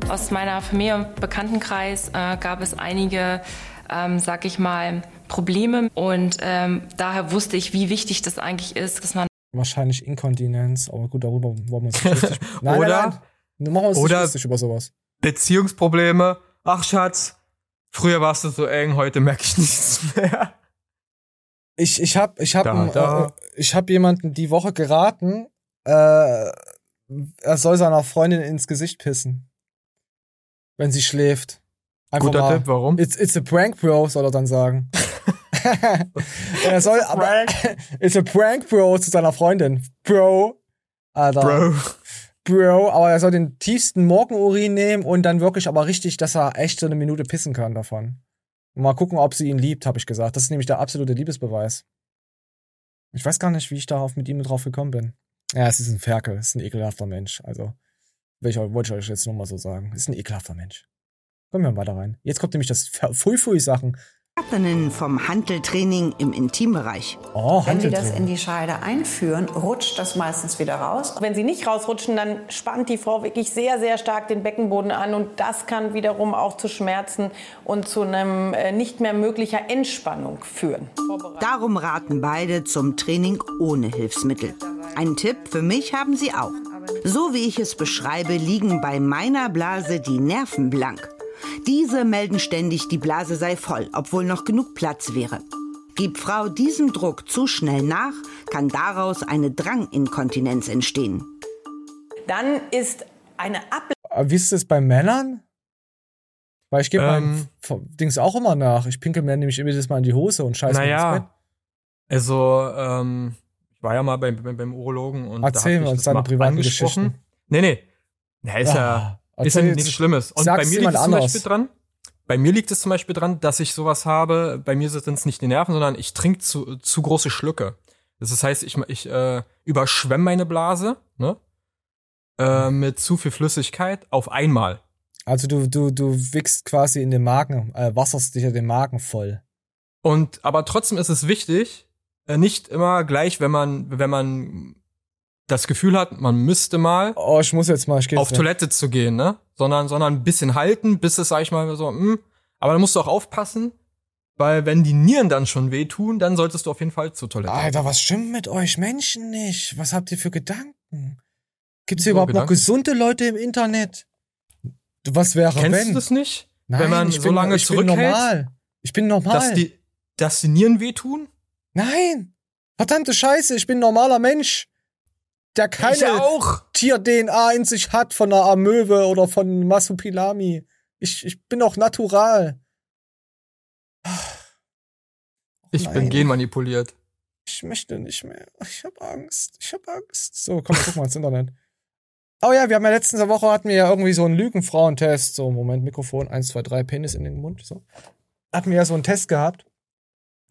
Aus meiner Familie und Bekanntenkreis äh, gab es einige, ähm, sag ich mal, Probleme und ähm, daher wusste ich, wie wichtig das eigentlich ist, dass man Wahrscheinlich Inkontinenz, aber gut, darüber wollen wir uns nicht lustig Nein, Oder- nein, nein. Machen wir uns nicht oder- lustig über sowas. Beziehungsprobleme. Ach Schatz, früher warst du so eng, heute merke ich nichts mehr. Ich, ich habe ich hab, Da, ein, da. Äh, ich hab jemanden die Woche geraten, äh, er soll seiner Freundin ins Gesicht pissen. Wenn sie schläft. Guter Tipp, warum? It's, it's a prank, bro, soll er dann sagen. Er soll, aber, it's a prank, bro, zu seiner Freundin. Bro. Alter. Bro. Bro, aber er soll den tiefsten Morgenurin nehmen und dann wirklich aber richtig, dass er echt so eine Minute pissen kann davon. Und mal gucken, ob sie ihn liebt, habe ich gesagt. Das ist nämlich der absolute Liebesbeweis. Ich weiß gar nicht, wie ich darauf mit ihm drauf gekommen bin. Ja, es ist ein Ferkel, es ist ein ekelhafter Mensch. Also, will ich, euch- wollte ich euch jetzt nur mal so sagen. Es ist ein ekelhafter Mensch. Kommen wir mal da rein. Jetzt kommt nämlich das Fui-Fui-Sachen. Partnerinnen vom Hanteltraining im Intimbereich. Oh, Wenn Sie das in die Scheide einführen, rutscht das meistens wieder raus. Wenn sie nicht rausrutschen, dann spannt die Frau wirklich sehr, sehr stark den Beckenboden an und das kann wiederum auch zu Schmerzen und zu einem äh, nicht mehr möglicher Entspannung führen. Darum raten beide zum Training ohne Hilfsmittel. Ein Tipp für mich haben sie auch. So wie ich es beschreibe, liegen bei meiner Blase die Nerven blank. Diese melden ständig, die Blase sei voll, obwohl noch genug Platz wäre. Gibt Frau diesem Druck zu schnell nach, kann daraus eine Dranginkontinenz entstehen. Dann ist eine Ab Wie ist das bei Männern? Weil ich gebe Ähm. meinem Dings auch immer nach. Ich pinkel mir nämlich immer das Mal in die Hose und scheiße mir ins Bett. Naja, also, ähm, ich war ja mal beim, beim, beim Urologen und Erzähl da hat mich uns das deine mal privaten. Geschichten. Nee, nee. Ja, ist ja, Ah, ist ja nichts Schlimmes. Und bei mir liegt es zum anders. Beispiel dran, bei mir liegt es zum Beispiel dran, dass ich sowas habe, bei mir sind es nicht die Nerven, sondern ich trinke zu, zu große Schlücke. Das heißt, ich, ich äh, überschwemme meine Blase, ne? Äh, mit zu viel Flüssigkeit auf einmal. Also du, du, du wickst quasi in den Magen, äh, wasserst dich ja den Magen voll. Und aber trotzdem ist es wichtig, äh, nicht immer gleich, wenn man, wenn man das Gefühl hat, man müsste mal Oh, ich muss jetzt mal, ich geh auf weg. Toilette zu gehen, ne? Sondern, sondern ein bisschen halten, bis es, sag ich mal, so, hm. Aber da musst du auch aufpassen, weil wenn die Nieren dann schon wehtun, dann solltest du auf jeden Fall zur Toilette. Alter, was stimmt mit euch Menschen nicht? Was habt ihr für Gedanken? Gibt's hier So, überhaupt noch Gedanken? gesunde Leute im Internet? Du, Was wäre Kennst wenn? du das nicht? Nein, wenn man ich so bin, lange ich bin zurückhält, normal. Ich bin normal. dass die, dass die Nieren wehtun? Nein! Verdammte Scheiße, ich bin ein normaler Mensch, der keine. Tier-DNA in sich hat von einer Amöwe oder von Masupilami. Ich, ich bin auch natural. Ich bin Nein. genmanipuliert. Ich möchte nicht mehr. Ich habe Angst. Ich habe Angst. So, komm, guck mal ins Internet. Oh ja, wir haben ja letzte Woche hatten wir ja irgendwie so einen Lügenfrauentest. So, Moment, Mikrofon, eins, zwei, drei, Penis in den Mund. So. Hatten wir ja so einen Test gehabt.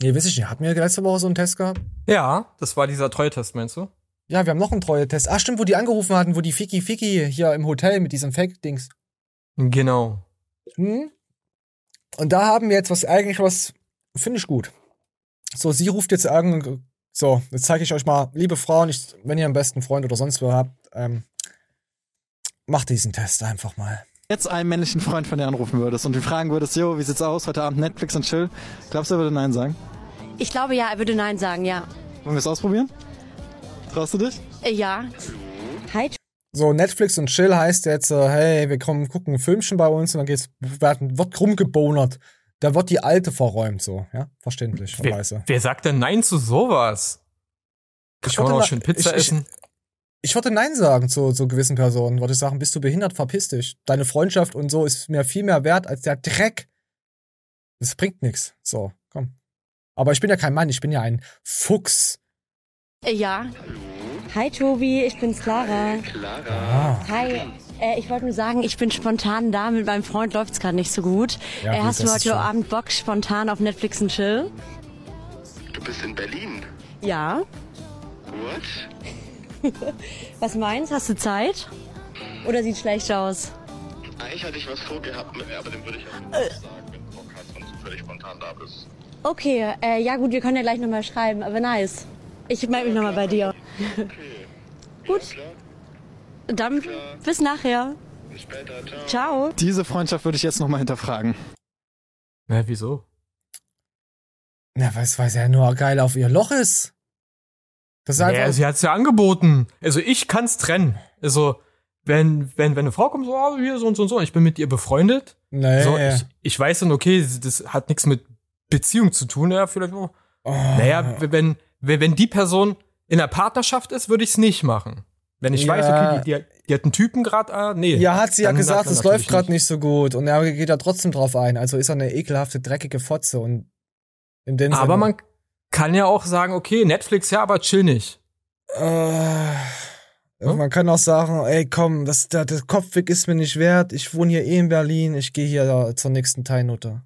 Nee, weiß ich nicht. Hatten wir letzte Woche so einen Test gehabt? Ja, das war dieser Treue-Test, meinst du? Ja, wir haben noch einen Treue-Test. Ah, stimmt, wo die angerufen hatten, wo die Fiki Fiki hier im Hotel mit diesem Fake-Dings. Genau. Hm? Und da haben wir jetzt was eigentlich was, finde ich gut. So, sie ruft jetzt an, so, jetzt zeige ich euch mal, liebe Frauen, ich, wenn ihr einen besten Freund oder sonst wo habt, ähm, macht diesen Test einfach mal. Jetzt einen männlichen Freund von dir anrufen würdest und du fragen würdest, jo, wie sieht's aus, heute Abend Netflix und Chill, glaubst du, er würde Nein sagen? Ich glaube ja, er würde Nein sagen, ja. Wollen wir es ausprobieren? Traust du dich? Äh, ja. Hi. So, Netflix und Chill heißt jetzt, äh, hey, wir kommen, gucken ein Filmchen bei uns und dann geht's, wird, wird rumgebonert. Da wird die Alte verräumt, so, ja, verständlich, Wer, weiße. wer sagt denn Nein zu sowas? Ich Kann man würde auch schön Pizza ich, essen? Ich, ich würde Nein sagen zu, zu gewissen Personen. Würde ich sagen, bist du behindert, verpiss dich. Deine Freundschaft und so ist mir viel mehr wert als der Dreck. Das bringt nichts. So, komm. Aber ich bin ja kein Mann, ich bin ja ein Fuchs. Äh, ja. Hi Tobi, ich bin's Clara. Clara. Hi. Äh, ich wollte nur sagen, ich bin spontan da. Mit meinem Freund läuft's gerade nicht so gut. Ja, äh, gut, hast du das ist heute. Abend Bock spontan auf Netflix und Chill? Du bist in Berlin. Ja. Gut. Was meinst? Hast du Zeit? Oder sieht schlecht aus? Eigentlich hatte ich was vorgehabt, mit, aber den würde ich auch nicht sagen, wenn du Bock hast, wenn du völlig spontan da bist. Okay, äh, ja gut, wir können ja gleich nochmal schreiben, aber nice. Ich melde mich nochmal bei dir. gut. Dann bis nachher. Bis später, ciao. Ciao. Diese Freundschaft würde ich jetzt nochmal hinterfragen. Na, wieso? Na, weil sie ja nur geil auf ihr Loch ist. Das ist. Ja, sie hat's ja angeboten. Also ich kann's trennen. Also, wenn, wenn, wenn eine Frau kommt, so, ah, hier, so und so und so, und ich bin mit ihr befreundet. Nee. So, ich, ich weiß dann, okay, das hat nichts mit Beziehung zu tun, ja, vielleicht. Oh. Naja, wenn, wenn, die Person in einer Partnerschaft ist, würde ich's nicht machen. Wenn ich Ja. weiß, okay, die, die, die hat einen Typen gerade, ah, nee. Ja, hat sie ja gesagt, es läuft gerade nicht so gut. Und er geht da trotzdem drauf ein. Also ist er eine ekelhafte, dreckige Fotze. Und in dem Aber Sinne- man kann ja auch sagen, okay, Netflix, ja, aber chill nicht. Äh, Man kann auch sagen, ey, komm, das, der, der Kopfweg ist mir nicht wert. Ich wohne hier eh in Berlin. Ich gehe hier zur nächsten Teilnutte.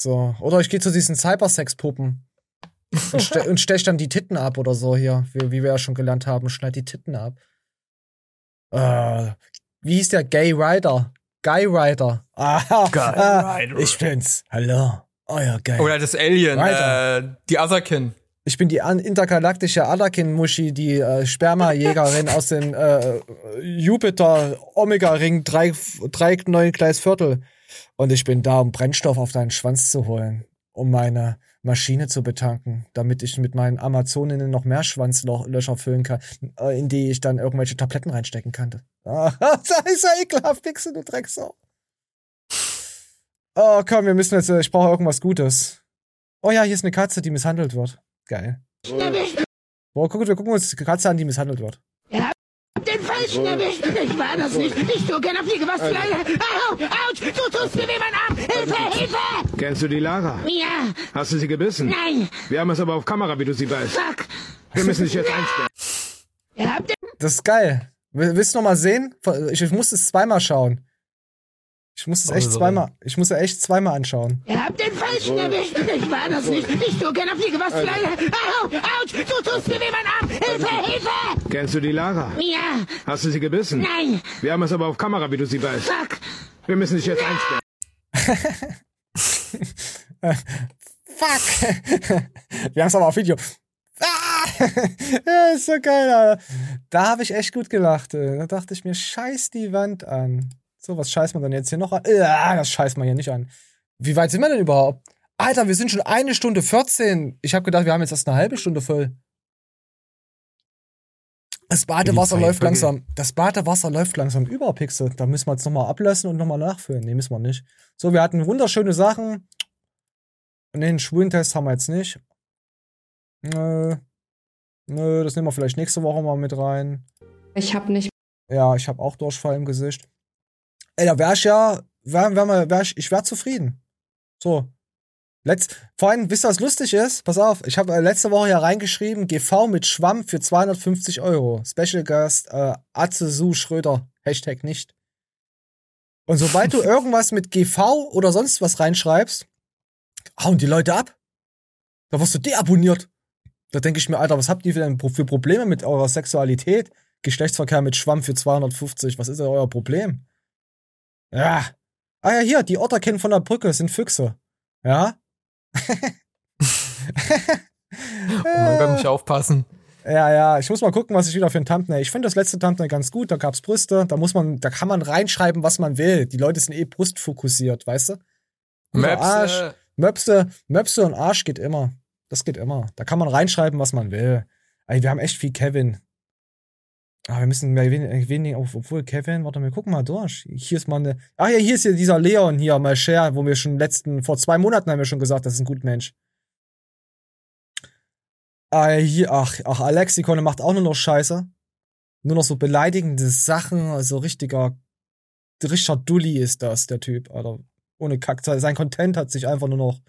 So. Oder ich gehe zu diesen Cybersex-Puppen. Und, ste und stech dann die Titten ab oder so hier. Wie, wie wir ja schon gelernt haben. Schneid die Titten ab. Äh, wie hieß der? Gay Rider. Guy Rider. Aha. Guy ah, Rider. Ich bin's. Hallo. Euer Guy. Oder das Alien, äh, die Otherkin. Ich bin die intergalaktische Anakin-Muschi, die äh, Spermajägerin aus dem äh, Jupiter-Omega-Ring 3, 3 9 Gleis Viertel. Und ich bin da, um Brennstoff auf deinen Schwanz zu holen, um meine Maschine zu betanken, damit ich mit meinen Amazoninnen noch mehr Schwanzlöcher füllen kann, äh, in die ich dann irgendwelche Tabletten reinstecken kann. Ah, das ist ja ekelhaft, Wichse, du Drecksau. Oh, komm, wir müssen jetzt, äh, ich brauche irgendwas Gutes. Oh ja, hier ist eine Katze, die misshandelt wird. Geil. Boah, guck, wir gucken uns die Katze an, die misshandelt wird. Den Falschen erwischt! Ich war das nicht! Ich tue gerne Fliege, was für eine... Au! Autsch! Du tust mir weh, mein Arm! Hilfe! Hilfe! Kennst du die Lara? Ja! Hast du sie gebissen? Nein! Wir haben es aber auf Kamera, wie du sie beißt. Fuck! Wir müssen dich jetzt einsperren. Den... Das ist geil. Will- Willst du noch mal sehen? Ich, ich muss es zweimal schauen. Ich muss es echt zweimal, ich muss es echt zweimal anschauen. Ihr habt den Falschen erwischt! Ich war das nicht! Ich tue gerne Fliege, was für eine... Au! Autsch! Du tust mir weh, mein Arm! Hilfe! Hilfe! Kennst du die Lara? Ja! Hast du sie gebissen? Nein! Wir haben es aber auf Kamera, wie du sie beißt. Fuck! Wir müssen dich jetzt einsperren. Fuck! Wir haben es aber auf Video. Ah! ja, ist so geil, Alter. Da habe ich echt gut gelacht. ey. Da dachte ich mir, scheiß die Wand an. So, was scheißt man denn jetzt hier noch an? Ja, das scheißt man hier nicht an. Wie weit sind wir denn überhaupt? Alter, wir sind schon eine Stunde 14. Ich habe gedacht, wir haben jetzt erst eine halbe Stunde voll. Das Badewasser läuft langsam. Das Badewasser läuft langsam über, Pixel. Da müssen wir jetzt nochmal ablösen und nochmal nachfüllen. Nee, müssen wir nicht. So, wir hatten wunderschöne Sachen. Nee, einen Schwulentest haben wir jetzt nicht. Nö. Nö, das nehmen wir vielleicht nächste Woche mal mit rein. Ich habe nicht. Ja, ich habe auch Durchfall im Gesicht. Ey, da wär ich ja, wär, wär mal, wär ich, ich wär zufrieden. So. Letz, vor allem, wisst ihr, was lustig ist? Pass auf, ich habe äh, letzte Woche ja reingeschrieben, GV mit Schwamm für 250 Euro. Special Guest äh, Atze Su Schröder. Hashtag nicht. Und sobald du irgendwas mit GV oder sonst was reinschreibst, hauen die Leute ab. Da wirst du deabonniert. Da denke ich mir, Alter, was habt ihr denn für Probleme mit eurer Sexualität? Geschlechtsverkehr mit Schwamm für 250, was ist denn euer Problem? Ja. Ah ja, hier, die Otterkind von der Brücke sind Füchse. Ja? oh man Gott, mich aufpassen. Ja, ja, ich muss mal gucken, was ich wieder für ein Thumbnail. Ich finde das letzte Thumbnail ganz gut, da gab's Brüste, da muss man, da kann man reinschreiben, was man will. Die Leute sind eh brustfokussiert, weißt du? Möpse. Arsch, Möpse, Möpse und Arsch geht immer. Das geht immer. Da kann man reinschreiben, was man will. Ey, wir haben echt viel Kevin. Ah, wir müssen mehr weniger, obwohl Kevin, warte, wir gucken mal durch. Hier ist mal eine. Ach ja, hier ist ja dieser Leon hier, mal Share, wo wir schon letzten, vor zwei Monaten haben wir schon gesagt, das ist ein guter Mensch. Ah, hier, ach, ach, Alexikon macht auch nur noch Scheiße. Nur noch so beleidigende Sachen, also richtiger, Richard Dulli ist das, der Typ, Alter. Ohne Kack. Sein Content hat sich einfach nur noch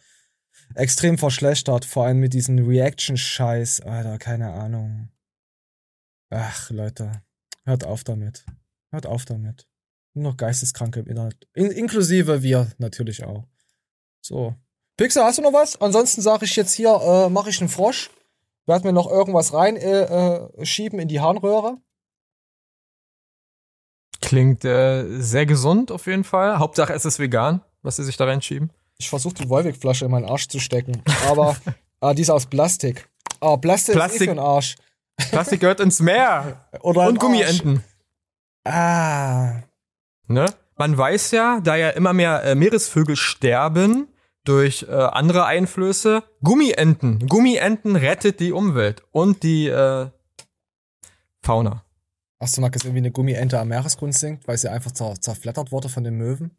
extrem verschlechtert, vor allem mit diesem Reaction-Scheiß, Alter, keine Ahnung. Ach, Leute, hört auf damit. Hört auf damit. Nur noch Geisteskranke im Internet. In inklusive wir natürlich auch. So. Pixel, hast du noch was? Ansonsten sage ich jetzt hier, äh, mache ich einen Frosch. Werd mir noch irgendwas rein äh, äh, schieben in die Harnröhre. Klingt äh, sehr gesund auf jeden Fall. Hauptsache es ist vegan, was sie sich da reinschieben. Ich versuche die Wolwig-Flasche in meinen Arsch zu stecken. Aber ah, die ist aus Plastik. Ah, Plastik, Plastik ist eh für den Arsch. Plastik gehört ins Meer. Oder Und Gummienten. Ah. Ne? Man weiß ja, da ja immer mehr äh, Meeresvögel sterben durch äh, andere Einflüsse, Gummienten. Gummienten rettet die Umwelt und die äh, Fauna. Hast du mal gesehen, wie eine Gummiente am Meeresgrund sinkt, weil sie einfach zer zerflattert wurde von den Möwen?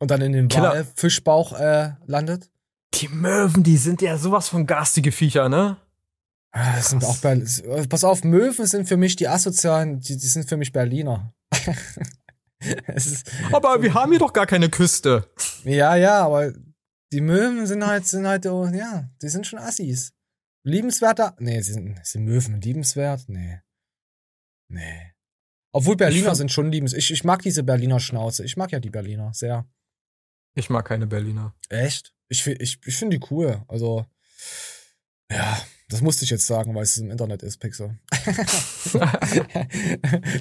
Und dann in den. Walfischbauch äh, landet? Die Möwen, die sind ja sowas von garstige Viecher, ne? Ah, Das sind auch Ber Pass auf, Möwen sind für mich die asozialen, die, die sind für mich Berliner. Aber wir haben hier doch gar keine Küste. ja, ja, aber die Möwen sind halt, sind halt, oh, ja, die sind schon Assis. Liebenswerter? Nee, sie sind, sind Möwen liebenswert? Nee. Nee. Obwohl Berliner sind schon liebens. Ich, ich mag diese Berliner Schnauze. Ich mag ja die Berliner sehr. Ich mag keine Berliner. Echt? Ich, ich, ich finde die cool. Also, ja, das musste ich jetzt sagen, weil es im Internet ist, Pixel.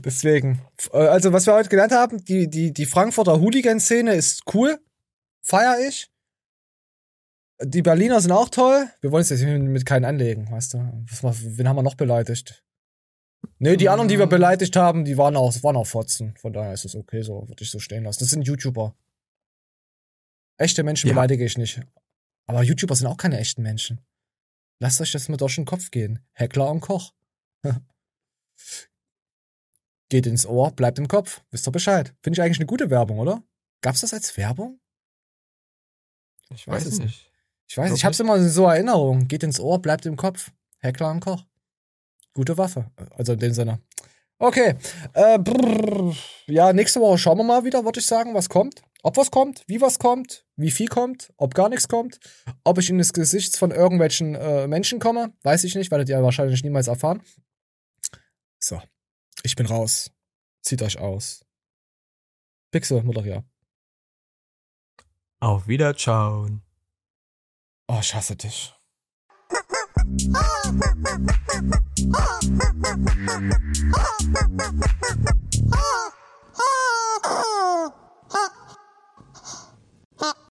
Deswegen. Äh, Also, was wir heute gelernt haben, die, die, die Frankfurter Hooligan-Szene ist cool. Feier ich. Die Berliner sind auch toll. Wir wollen es jetzt mit, keinen anlegen, weißt du. Wen haben wir noch beleidigt? Nee, die anderen, die wir beleidigt haben, die waren auch, waren auch Fotzen. Von daher ist es okay, so würde ich so stehen lassen. Das sind YouTuber. Echte Menschen Ja. beleidige ich nicht. Aber YouTuber sind auch keine echten Menschen. Lasst euch das mal durch den Kopf gehen. Heckler und Koch. Geht ins Ohr, bleibt im Kopf. Wisst ihr Bescheid. Finde ich eigentlich eine gute Werbung, oder? Gab's das als Werbung? Ich weiß es nicht. Ich weiß, Glaub ich hab's immer in so Erinnerung. Geht ins Ohr, bleibt im Kopf. Heckler und Koch. Gute Waffe. Also in dem Sinne. Okay. Äh. Ja, nächste Woche schauen wir mal wieder, würde ich sagen, was kommt. Ob was kommt, wie was kommt, wie viel kommt, ob gar nichts kommt, ob ich in das Gesicht von irgendwelchen äh, Menschen komme, weiß ich nicht, werdet ihr wahrscheinlich niemals erfahren. So, ich bin raus. Zieht euch aus. Pixel, Moderator. Auf Wiederschauen. Oh, ich hasse dich.